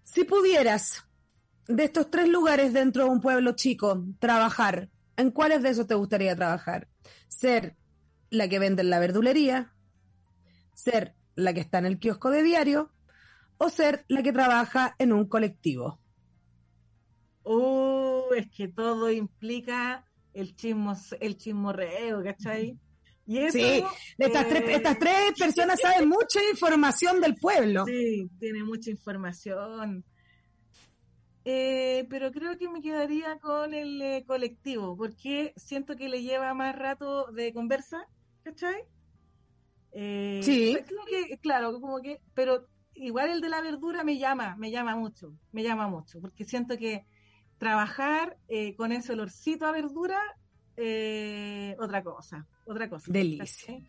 si pudieras, de estos tres lugares dentro de un pueblo chico, trabajar, ¿en cuáles de esos te gustaría trabajar? Ser la que vende en la verdulería, ser la que está en el kiosco de diario o ser la que trabaja en un colectivo? Uh, es que todo implica el chismo, el chismorreo, ¿cachai? Y eso, Sí, estas, eh, tres, estas tres personas saben mucha información del pueblo. Sí, tiene mucha información. Eh, pero creo que me quedaría con el eh, colectivo, porque siento que le lleva más rato de conversa, ¿cachai? Eh, Sí. creo que, claro, como que, pero igual el de la verdura me llama, me llama mucho, me llama mucho, porque siento que trabajar eh, con ese olorcito a verdura, eh, otra cosa, otra cosa. Delicia.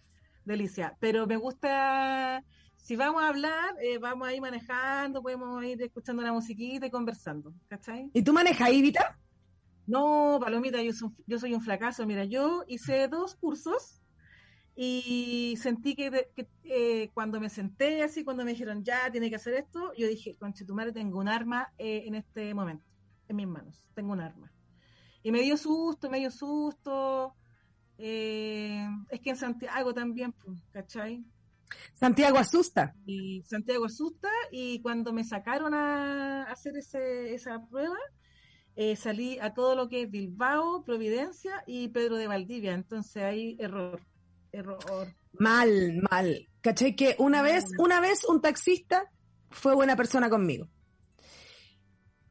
Delicia. Pero me gusta, si vamos a hablar, eh, vamos a ir manejando, podemos ir escuchando la musiquita y conversando, ¿cachai? ¿Y tú manejas, Ivita? No, Palomita, yo soy, yo soy un fracaso. Mira, yo hice dos cursos y sentí que, eh, cuando me senté así, cuando me dijeron ya, tiene que hacer esto, yo dije, conchetumare, tengo un arma eh, en este momento, en mis manos, tengo un arma. Y me dio susto, me dio susto. eh, es que en Santiago también, pues, ¿cachai? Santiago asusta. y Santiago asusta y cuando me sacaron a hacer ese, esa prueba eh, salí a todo lo que es Bilbao, Providencia y Pedro de Valdivia, entonces ahí error, error. Mal, mal. ¿Cachai? Que una vez, una vez un taxista fue buena persona conmigo.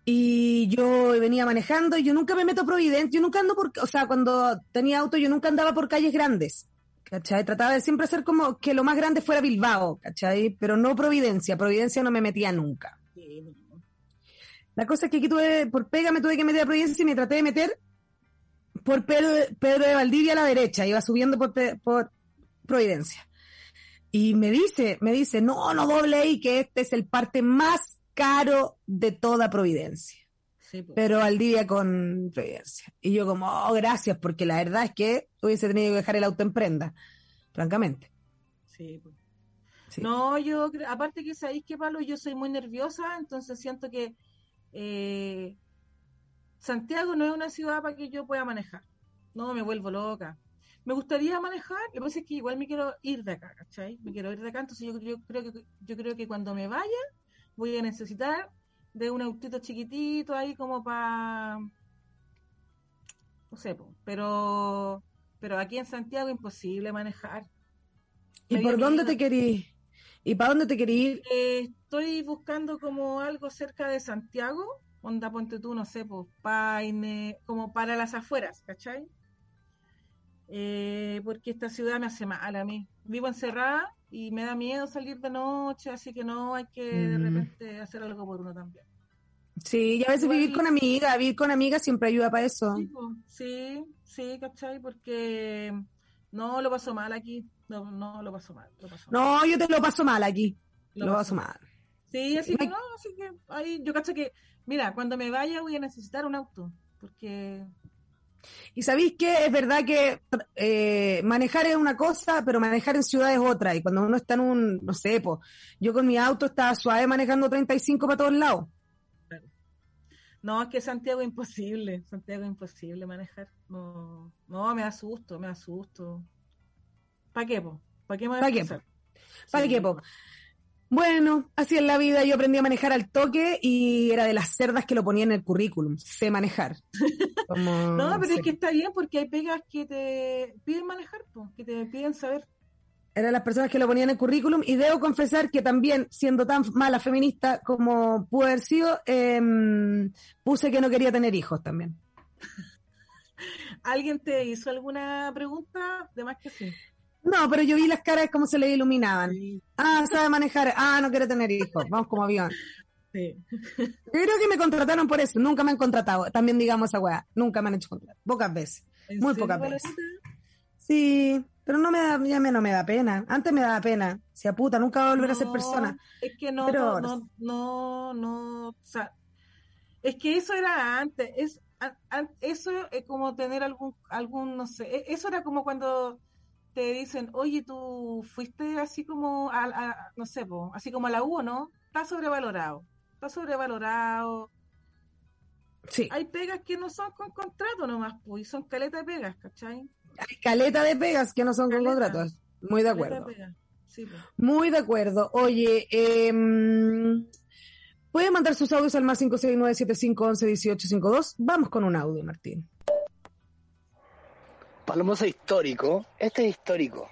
Y yo venía manejando y yo nunca me meto a Providencia, yo nunca ando por, o sea, cuando tenía auto yo nunca andaba por calles grandes, ¿cachai? Trataba de siempre hacer como que lo más grande fuera Bilbao, ¿cachai? Pero no Providencia, Providencia no me metía nunca. La cosa es que aquí tuve, por pega me tuve que meter a Providencia y me traté de meter por Pedro, Pedro de Valdivia a la derecha, iba subiendo por, por Providencia. Y me dice, me dice, no, no doble ahí, que este es el parte más caro de toda Providencia. Sí, pues. Pero Valdivia con Providencia. Y yo como, oh, gracias, porque la verdad es que hubiese tenido que dejar el auto en prenda, francamente. Sí, pues. Sí. No, yo, aparte que sabéis que, Pablo, yo soy muy nerviosa, entonces siento que eh, Santiago no es una ciudad para que yo pueda manejar. No, me vuelvo loca. Me gustaría manejar, lo que pasa es que igual me quiero ir de acá, ¿cachai? Me quiero ir de acá, entonces yo, yo creo que yo creo que cuando me vaya voy a necesitar de un autito chiquitito ahí como para no sé, pero pero aquí en Santiago imposible manejar. ¿Y por dónde te querís? ¿Y para dónde te querís ir? Eh, estoy buscando como algo cerca de Santiago, onda ponte tú, no sé, pues Paine, como para las afueras, ¿cachai? Eh, porque esta ciudad me hace mal a mí. Vivo encerrada y me da miedo salir de noche, así que no hay que de Mm. repente hacer algo por uno también. Sí, y a veces vivir con amigas, vivir con amigas siempre ayuda para eso. Sí, sí, ¿cachai? Porque no lo paso mal aquí, no, no lo paso mal. Lo paso mal. No, yo te lo paso mal aquí. Lo Lo, paso mal. Sí, así que no, así que ahí yo cacho que, mira, cuando me vaya voy a necesitar un auto, porque Y sabéis que es verdad que eh, manejar es una cosa, pero manejar en ciudad es otra. Y cuando uno está en un, no sé, pues, yo con mi auto estaba suave manejando 35 para todos lados. no, es que Santiago es imposible, Santiago es imposible manejar. No, no, me da susto, me da susto. ¿Para qué, po? ¿Para qué me voy a ¿Pa qué? ¿Para Sí, qué, po? Bueno, así es la vida. Yo aprendí a manejar al toque y era de las cerdas que lo ponía en el currículum. Sé manejar. (laughs) Como- No, pero es que está bien porque hay pegas que te piden manejar, que te piden saber. eran las personas que lo ponían en el currículum y debo confesar que también, siendo tan mala feminista como pude haber sido, em, puse que no quería tener hijos también. (laughs) ¿Alguien te hizo alguna pregunta? De más que sí. No, pero yo vi las caras como se le iluminaban. Sí, Ah, sabe manejar. Ah, no quiere tener hijos. Vamos como avión. sí. Yo creo que me contrataron por eso. Nunca me han contratado. También digamos esa weá. Nunca me han hecho contratar. Pocas veces. ¿En Muy pocas veces. Sí, pero no me da, ya me no me da pena. Antes me daba pena. A puta, nunca va a volver a ser persona. Es que no, Pero no, no, no, no, o sea, es que eso era antes, es, eso es como tener algún, algún, no sé, e- eso era como cuando te dicen, oye, tú fuiste así como, a, a- no sé, po, así como a la U, ¿no? Está sobrevalorado, está sobrevalorado. Sí. Hay pegas que no son con contrato nomás, pues, y son caletas de pegas, ¿cachai? Hay caleta de pegas que no son con Caleta. contratos. Muy de Caleta acuerdo. sí, pues. Muy de acuerdo. Oye, eh, puede mandar sus audios al más 569-7511-1852. Vamos con un audio, Martín. Palomosa histórico. Este es histórico.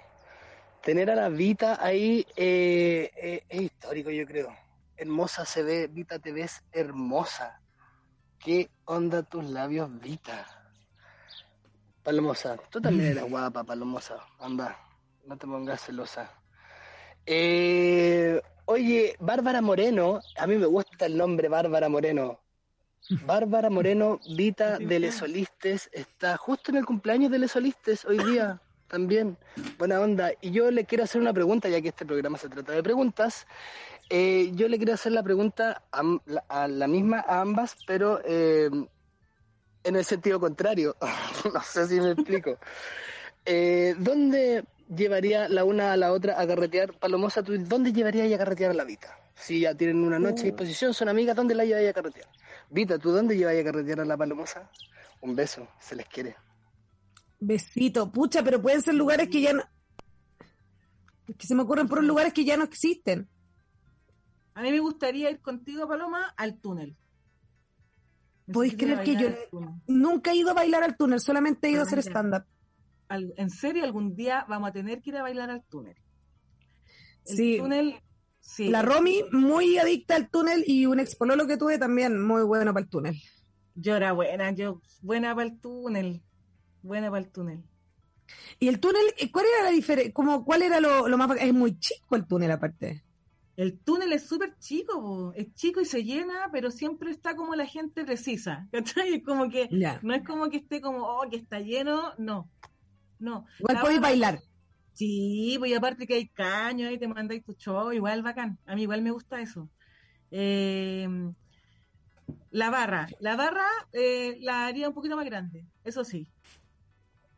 Tener a la Vita ahí eh, eh, es histórico, yo creo. Hermosa se ve, Vita, te ves hermosa. ¿Qué onda tus labios, Vita? Palomosa, tú también eres guapa, Palomosa. Anda, no te pongas celosa. Eh, oye, Bárbara Moreno, a mí me gusta el nombre Bárbara Moreno. Bárbara Moreno, Vita de Lesolistes, está justo en el cumpleaños de Lesolistes hoy día también. Buena onda. Y yo le quiero hacer una pregunta, ya que este programa se trata de preguntas. Eh, yo le quiero hacer la pregunta a, a la misma a ambas, pero eh, en el sentido contrario. (laughs) no sé si me explico. Eh, ¿Dónde llevaría la una a la otra a carretear? Palomosa, ¿tú dónde llevaría a carretear a la Vita? Si ya tienen una noche a disposición, son amigas, ¿dónde la llevaría a carretear? Vita, ¿tú dónde llevaría a carretear a la Palomosa? Un beso, se les quiere. Besito, pucha, pero pueden ser lugares que ya no. Que se me ocurren por lugares que ya no existen. A mí me gustaría ir contigo, Paloma, al túnel. ¿Podéis creer que yo nunca he ido a bailar al túnel? Solamente he ido a hacer stand-up. En serio, algún día vamos a tener que ir a bailar al túnel. El sí. túnel, sí. La Romy, muy adicta al túnel, y un expololo que tuve también, muy bueno para el túnel. Yo era buena, yo buena para el túnel. Buena para el túnel. ¿Y el túnel, cuál era la diferencia? ¿Cuál era lo, lo, más... Es muy chico el túnel aparte. El túnel es súper chico, es chico y se llena, pero siempre está como la gente precisa, (laughs) ¿cachai? Como que no es como que esté como, oh, que está lleno, no, no. Igual podéis bailar. Sí, pues aparte que hay caño ahí te mandáis tu show, igual bacán, a mí igual me gusta eso. Eh, la barra, la barra eh, la haría un poquito más grande, eso sí.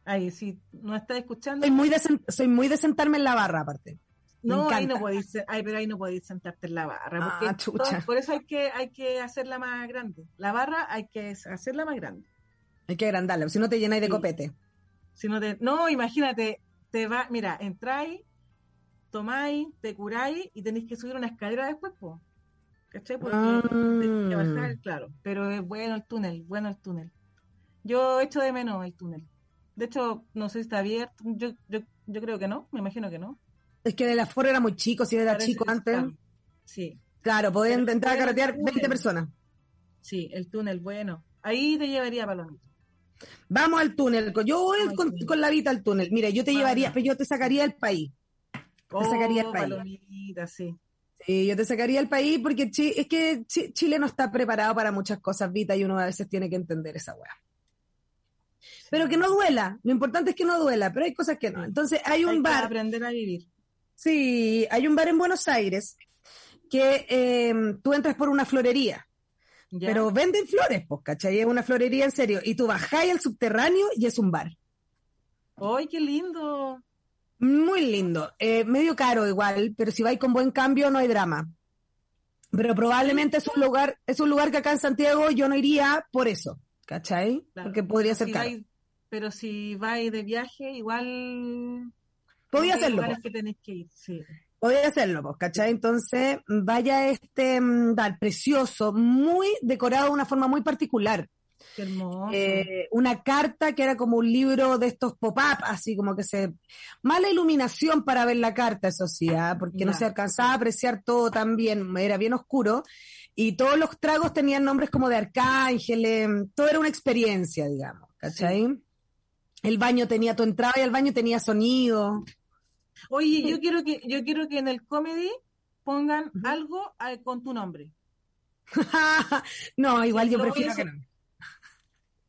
Ahí, si no está escuchando. Soy muy, de, soy muy de sentarme en la barra, aparte. No, ahí no podéis, ay, pero ahí no podéis sentarte en la barra. Ah, por eso hay que, hay que hacerla más grande. La barra hay que hacerla más grande. Hay que agrandarla, si no te llenáis de copete. Si no, te, no, imagínate, te va, mira, entráis, tomáis, te curáis y tenéis que subir una escalera después, pues. ¿Cachai? Porque ah. que bajar, claro. Pero es bueno el túnel, bueno el túnel. Yo echo de menos el túnel. De hecho, no sé si está abierto. Yo, yo, yo creo que no, me imagino que no. Es que de la foro era muy chico, si era chico antes. Sí. Claro, podían entrar a carretear 20 personas. Sí, el túnel, bueno. Ahí te llevaría Palomito. Vamos al túnel. Yo voy con, la vida al túnel. Mira, yo te llevaría, pero yo te sacaría del país. Te oh, sacaría el país. Palomita, sí. Sí, yo te sacaría el país porque es que Chile no está preparado para muchas cosas, Vita, y uno a veces tiene que entender esa weá. Pero que no duela, lo importante es que no duela, pero hay cosas que no. Entonces hay un hay bar. aprender a vivir. Sí, hay un bar en Buenos Aires que em, tú entras por una florería. Pero venden flores, pues, ¿cachai? Es una florería en serio. Y tú bajáis al subterráneo y es un bar. ¡Ay, qué lindo! Muy lindo. Eh, medio caro igual, pero si vais con buen cambio no hay drama. Pero probablemente es un lugar, es un lugar que acá en Santiago yo no iría por eso, ¿cachai? Porque podría ser caro. pero si vais de viaje, igual Podía hacerlo. Podía hacerlo, pues, ¿cachai? Entonces, vaya este dar mm, precioso, muy decorado de una forma muy particular. Qué hermoso. Eh, una carta que era como un libro de estos pop-up, así como que se. Mala iluminación para ver la carta, eso sí, ¿ah? porque no se alcanzaba a apreciar todo tan bien, era bien oscuro. Y todos los tragos tenían nombres como de arcángeles, todo era una experiencia, digamos, ¿cachai? El baño tenía tu entrada y el baño tenía sonido. Oye, yo quiero que yo quiero que en el comedy pongan algo eh, con tu nombre. (laughs) no, igual yo prefiero que no.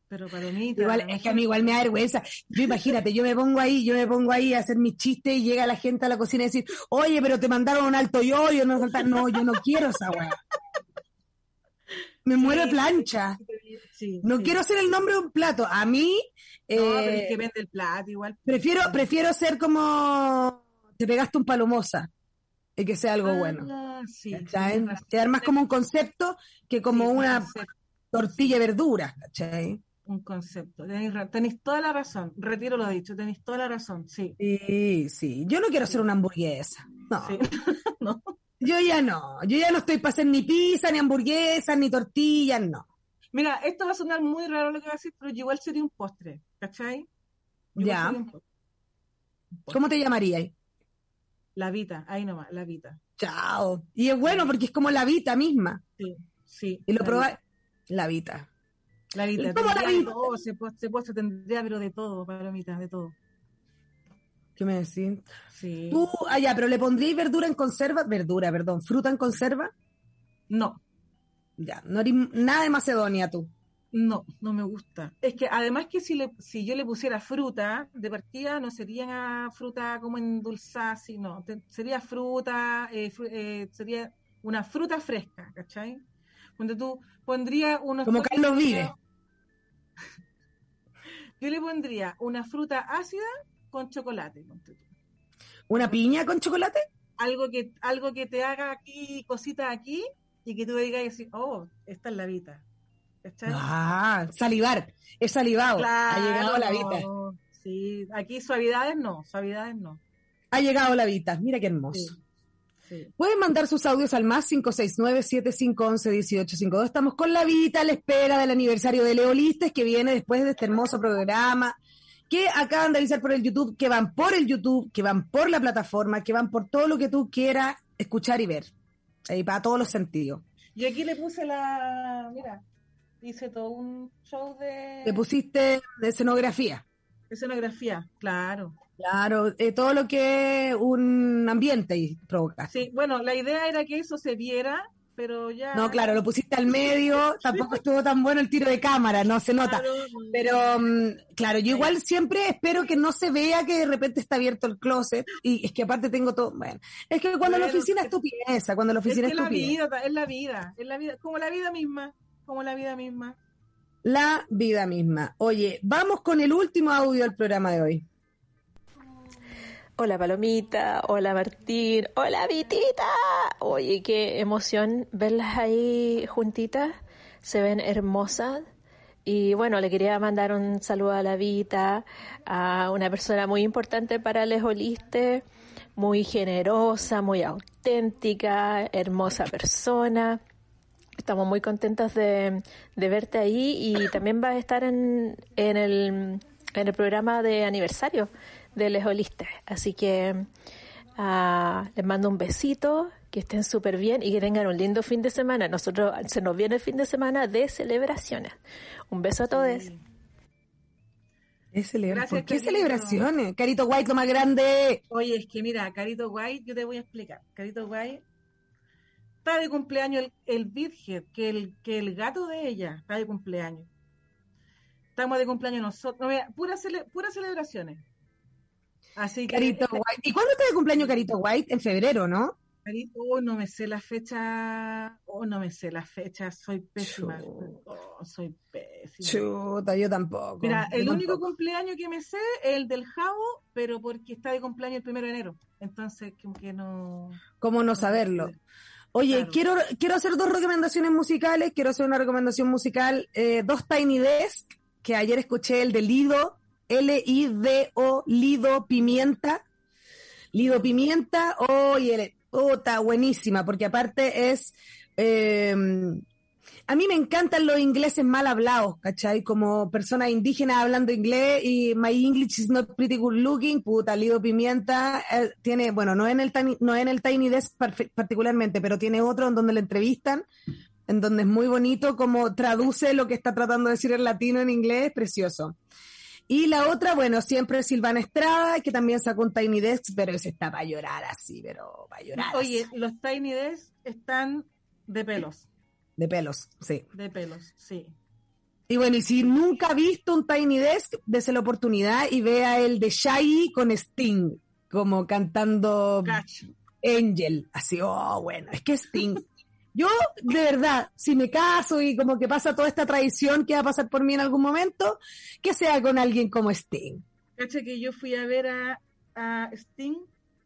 Pero para mí igual es que a mí igual me da vergüenza. Yo imagínate, yo me pongo ahí, yo me pongo ahí a hacer mis chistes y llega la gente a la cocina y decir, "Oye, pero te mandaron un alto yo, yo no no, yo no quiero esa weá." Me muero de plancha. no quiero ser el nombre de un plato. A mí no, eh, que vende el plato igual. Prefiero, prefiero ser como te pegaste un palomosa y que sea algo bueno. Ah, sí, Quedar más como un concepto que como una tortilla de verduras, ¿cachai? Un concepto. Tenéis, toda la razón. Retiro lo dicho, tenéis toda la razón, sí. Sí, sí. Yo no quiero ser una hamburguesa. No. (laughs) no. Yo ya no. Yo ya no estoy para hacer ni pizza, ni hamburguesa, ni tortillas, no. Mira, esto va a sonar muy raro lo que voy a decir, pero igual sería un postre, ¿cachai? Yo Ya. soy un postre. Un postre. ¿Cómo te llamarías? La Vita, ahí nomás, la Vita. Chao. Y es bueno porque es como la Vita misma. Sí, sí. Y lo probáis. La Vita. La Vita. ¿Cómo la Vita? todo, se, puede- se, puede- se tendría, pero de todo, palomitas, de todo. ¿Qué me decís? Sí. Tú, ah, ya, pero le pondríais verdura en conserva, verdura, perdón, fruta en conserva. No, Ya, no eres nada de Macedonia tú. no, no me gusta. Es que además que si, le, si yo le pusiera fruta de partida, no sería fruta como endulzada, así, no. Te- sería fruta, eh, fru- eh, sería una fruta fresca, ¿cachai? Cuando tú pondría unos... Como Carlos Vives. (laughs) Yo le pondría una fruta ácida con chocolate. ¿Una piña con chocolate? Algo que, algo que te haga aquí, cositas aquí, y que tú digas así, oh, esta es la vida. ¿Cachai? Ah, salivar. Es salivado. Ha llegado la Vita. Sí, aquí suavidades no, suavidades no. Ha llegado la Vita. Mira qué hermoso. Sí, sí. Pueden mandar sus audios al más 569-7511-1852. Estamos con la Vita a la espera del aniversario de Leolistes que viene después de este hermoso programa. Que acaban de avisar por el YouTube, que van por el YouTube, que van por la plataforma, que van por todo lo que tú quieras escuchar y ver. Ahí para todos los sentidos. Y aquí le puse la, mira, hice todo un show de Te pusiste de escenografía. escenografía, claro. Claro, eh, todo lo que un ambiente y provoca. Sí, bueno, la idea era que eso se viera, pero ya... No, claro, lo pusiste al medio, tampoco estuvo tan bueno el tiro de cámara, no se nota. Claro, Pero, mm, claro, yo igual siempre espero que no se vea que de repente está abierto el closet. Y es que aparte tengo todo. Bueno, es que cuando la oficina es es- tu pieza, cuando la es oficina que es tu la pieza. vida, es la vida, es la vida, como la vida misma, como la vida misma. La vida misma. Oye, vamos con el último audio del programa de hoy. Hola Palomita, hola Martín, hola Vitita. Oye, qué emoción verlas ahí juntitas. Se ven hermosas. Y bueno, le quería mandar un saludo a la Vita, a una persona muy importante para Les Oliste, muy generosa, muy auténtica, hermosa persona. Estamos muy contentas de, de verte ahí y también vas a estar en, en, el, en el programa de aniversario de Les Olistes. Así que ah, les mando un besito, que estén súper bien y que tengan un lindo fin de semana. Nosotros se nos viene el fin de semana de celebraciones. Un beso a todos. ¿Qué celebra- Gracias, ¿Por qué Carito. celebraciones? Carito White, lo más grande. Oye, es que mira, Carito White, yo te voy a explicar. Carito White está de cumpleaños el, el Bidhead, que el, que el gato de ella está de cumpleaños. Estamos de cumpleaños nosotros. No, mira, puras, cele- puras celebraciones. Así que. Carito White. ¿Y cuándo está de cumpleaños Carito White? En febrero, ¿no? Carito, oh, no me sé la fecha. Oh, no me sé la fecha. Soy pésima. Oh, soy pésima. Chuta, yo tampoco. Mira, Yo el único cumpleaños que me sé es el del Javo, pero porque está de cumpleaños el primero de enero. Entonces, como que no. ¿Cómo no saberlo? Oye, Claro. quiero, quiero hacer dos recomendaciones musicales. Quiero hacer una recomendación musical, eh, dos Tiny Desk, que ayer escuché el de Lido, L-I-D-O, Lido Pimienta. Lido Pimienta, oye, oh, está buenísima, porque aparte es... eh, a mí me encantan los ingleses mal hablados, ¿cachai? Como personas indígenas hablando inglés y my English is not pretty good looking, puta, Lido Pimienta eh, tiene, bueno, no en el no en el Tiny Desk particularmente, pero tiene otro en donde le entrevistan, en donde es muy bonito como traduce lo que está tratando de decir el latino en inglés, precioso. Y la otra, bueno, siempre es Silvana Estrada, que también sacó un Tiny Desk, pero ese está para llorar así, pero para llorar. Oye, así. los Tiny Desk están de pelos, de pelos, sí. de pelos, sí. Y bueno, y si nunca ha visto un Tiny Desk, dése la oportunidad y vea el de Shaggy con Sting, como cantando Cacho. Angel. Así, oh, bueno, es que Sting. Yo, de verdad, si me caso y como que pasa toda esta tradición que va a pasar por mí en algún momento, que sea con alguien como Sting. Cacha que yo fui a ver a, a Sting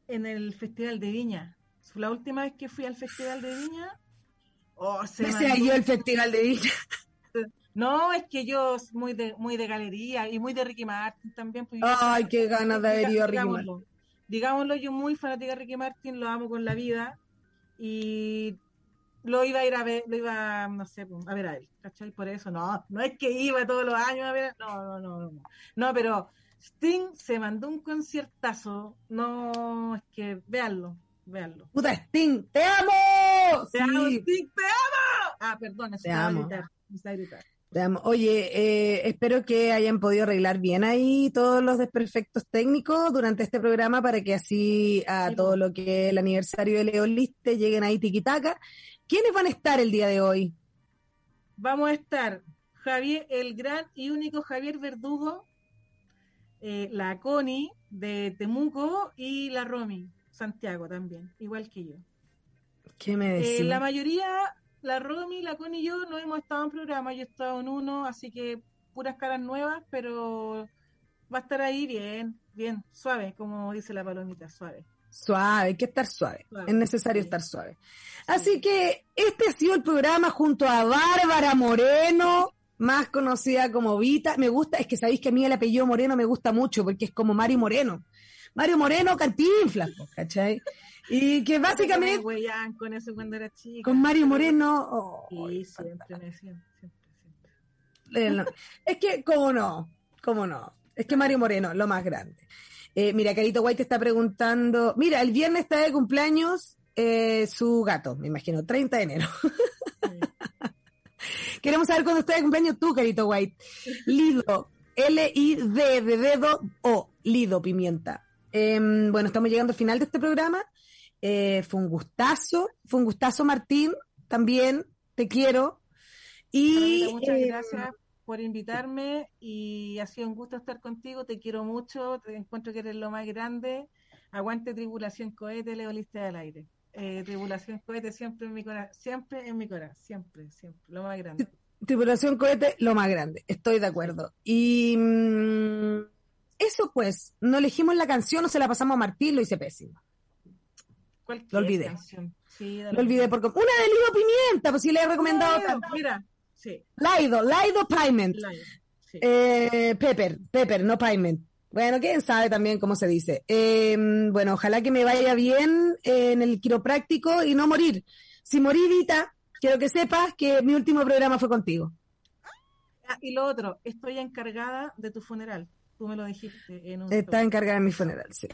en el Festival de Viña. La última vez que fui al Festival de Viña. Oh, se sea mandó- yo el Festival de Villa. No, es que yo soy muy de, muy de galería y muy de Ricky Martin también. pues yo- Ay, qué ganas de haber ido a Ricky Martin. digámoslo, digámoslo, yo muy fanática de Ricky Martin, lo amo con la vida y lo iba a ir a ver, lo iba, no sé, pues, a ver a él, ¿cachai? Por eso, no, no es que iba todos los años a ver, no, no, no, no, no, no pero Sting se mandó un conciertazo. No, es que véanlo, véanlo. Puta Sting, ¡te amo! Te Sí, amo, Sting, te amo. Ah, perdón, Te necesitaba amo. gritar. necesitaba gritar. te amo. Oye, eh, espero que hayan podido arreglar bien ahí todos los desperfectos técnicos durante este programa para que así a Sí, todo po. lo que es el aniversario de Leoliste lleguen ahí tiquitaca. ¿Quiénes van a estar el día de hoy? Vamos a estar Javier, el gran y único Javier Verdugo, eh, la Connie de Temuco y la Romy Santiago también, igual que yo. ¿Qué me Eh, decís? la mayoría, la Romy, la Connie y yo no hemos estado en programa, yo he estado en uno, así que puras caras nuevas, pero va a estar ahí bien, bien, suave, como dice la palomita, suave. Suave, hay que estar suave. Suave, Es necesario sí. estar suave. Así que este ha sido el programa junto a Bárbara Moreno, más conocida como Vita. Me gusta, es que sabéis que a mí el apellido Moreno me gusta mucho porque es como Mario Moreno. Mario Moreno Cantinflas, ¿cachai? Y que básicamente Me con eso cuando era chica. con Mario Moreno. oh, Sí, siempre me siempre, siempre. no. es que, ¿cómo no? ¿Cómo no? Es que Mario Moreno, lo más grande. Eh, mira, Carito White te está preguntando. Mira, el viernes está de cumpleaños eh, su gato, me imagino, 30 de enero. (laughs) Queremos saber cuándo está de cumpleaños tú, Carito White. Lido, L-I-D de dedo O, Lido Pimienta. Em, bueno, estamos llegando al final de este programa. Eh, fue un gustazo, fue un gustazo, Martín, también, te quiero. Y muchas eh, gracias por invitarme y ha sido un gusto estar contigo. Te quiero mucho, te encuentro que eres lo más grande. Aguante Tribulación Cohete, Leo Lista del Aire. Eh, tribulación Cohete siempre en mi corazón, siempre en mi corazón, siempre, siempre, lo más grande. (laughs) Tripulación cohete, lo más grande, estoy de acuerdo. Y mm, eso pues, no elegimos la canción, no se la pasamos a Martín, lo hice pésimo. Lo olvidé. Sí, Lo olvidé por com- Una de Lido Pimienta, pues si le he recomendado tanto. Mira, sí, Laido, Laido sí. Eh, Pepper, Pepper, no Piment. Bueno, quién sabe también cómo se dice. Eh, bueno, ojalá que me vaya bien en el quiropráctico y no morir. Si morí, Vita, quiero que sepas que mi último programa fue contigo. Ah, y lo otro, estoy encargada de tu funeral. Tú me lo dijiste en un Está encargada en mi funeral, sí.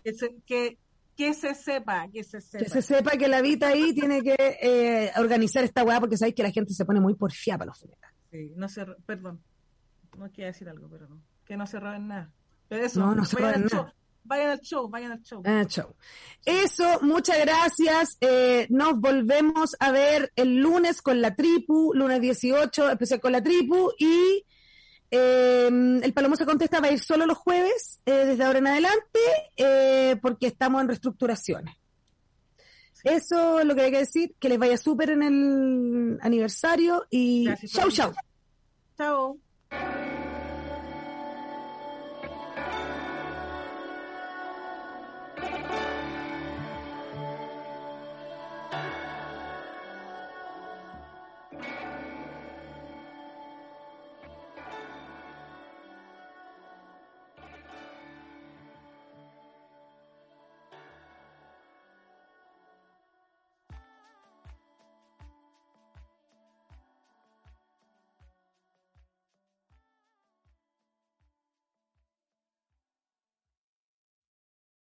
que, que, se sepa, que se sepa. Que se sepa que la Vita ahí tiene que eh, organizar esta weá porque sabéis que la gente se pone muy porfiada para los funerales. Sí, no se, perdón, no quiero decir algo, pero no, que no se roben nada. Pero eso, No, no se vayan roben al nada. show, vayan al show, vayan al show. Ah, chau. Eso, muchas gracias. Eh, nos volvemos a ver el lunes con la tripu, lunes 18, especial con la tripu. Y eh, el Palomo se contesta va a ir solo los jueves, eh, desde ahora en adelante, eh, porque estamos en reestructuraciones. Eso es lo que hay que decir, que les vaya súper en el aniversario y Gracias, chau, chau. Chao.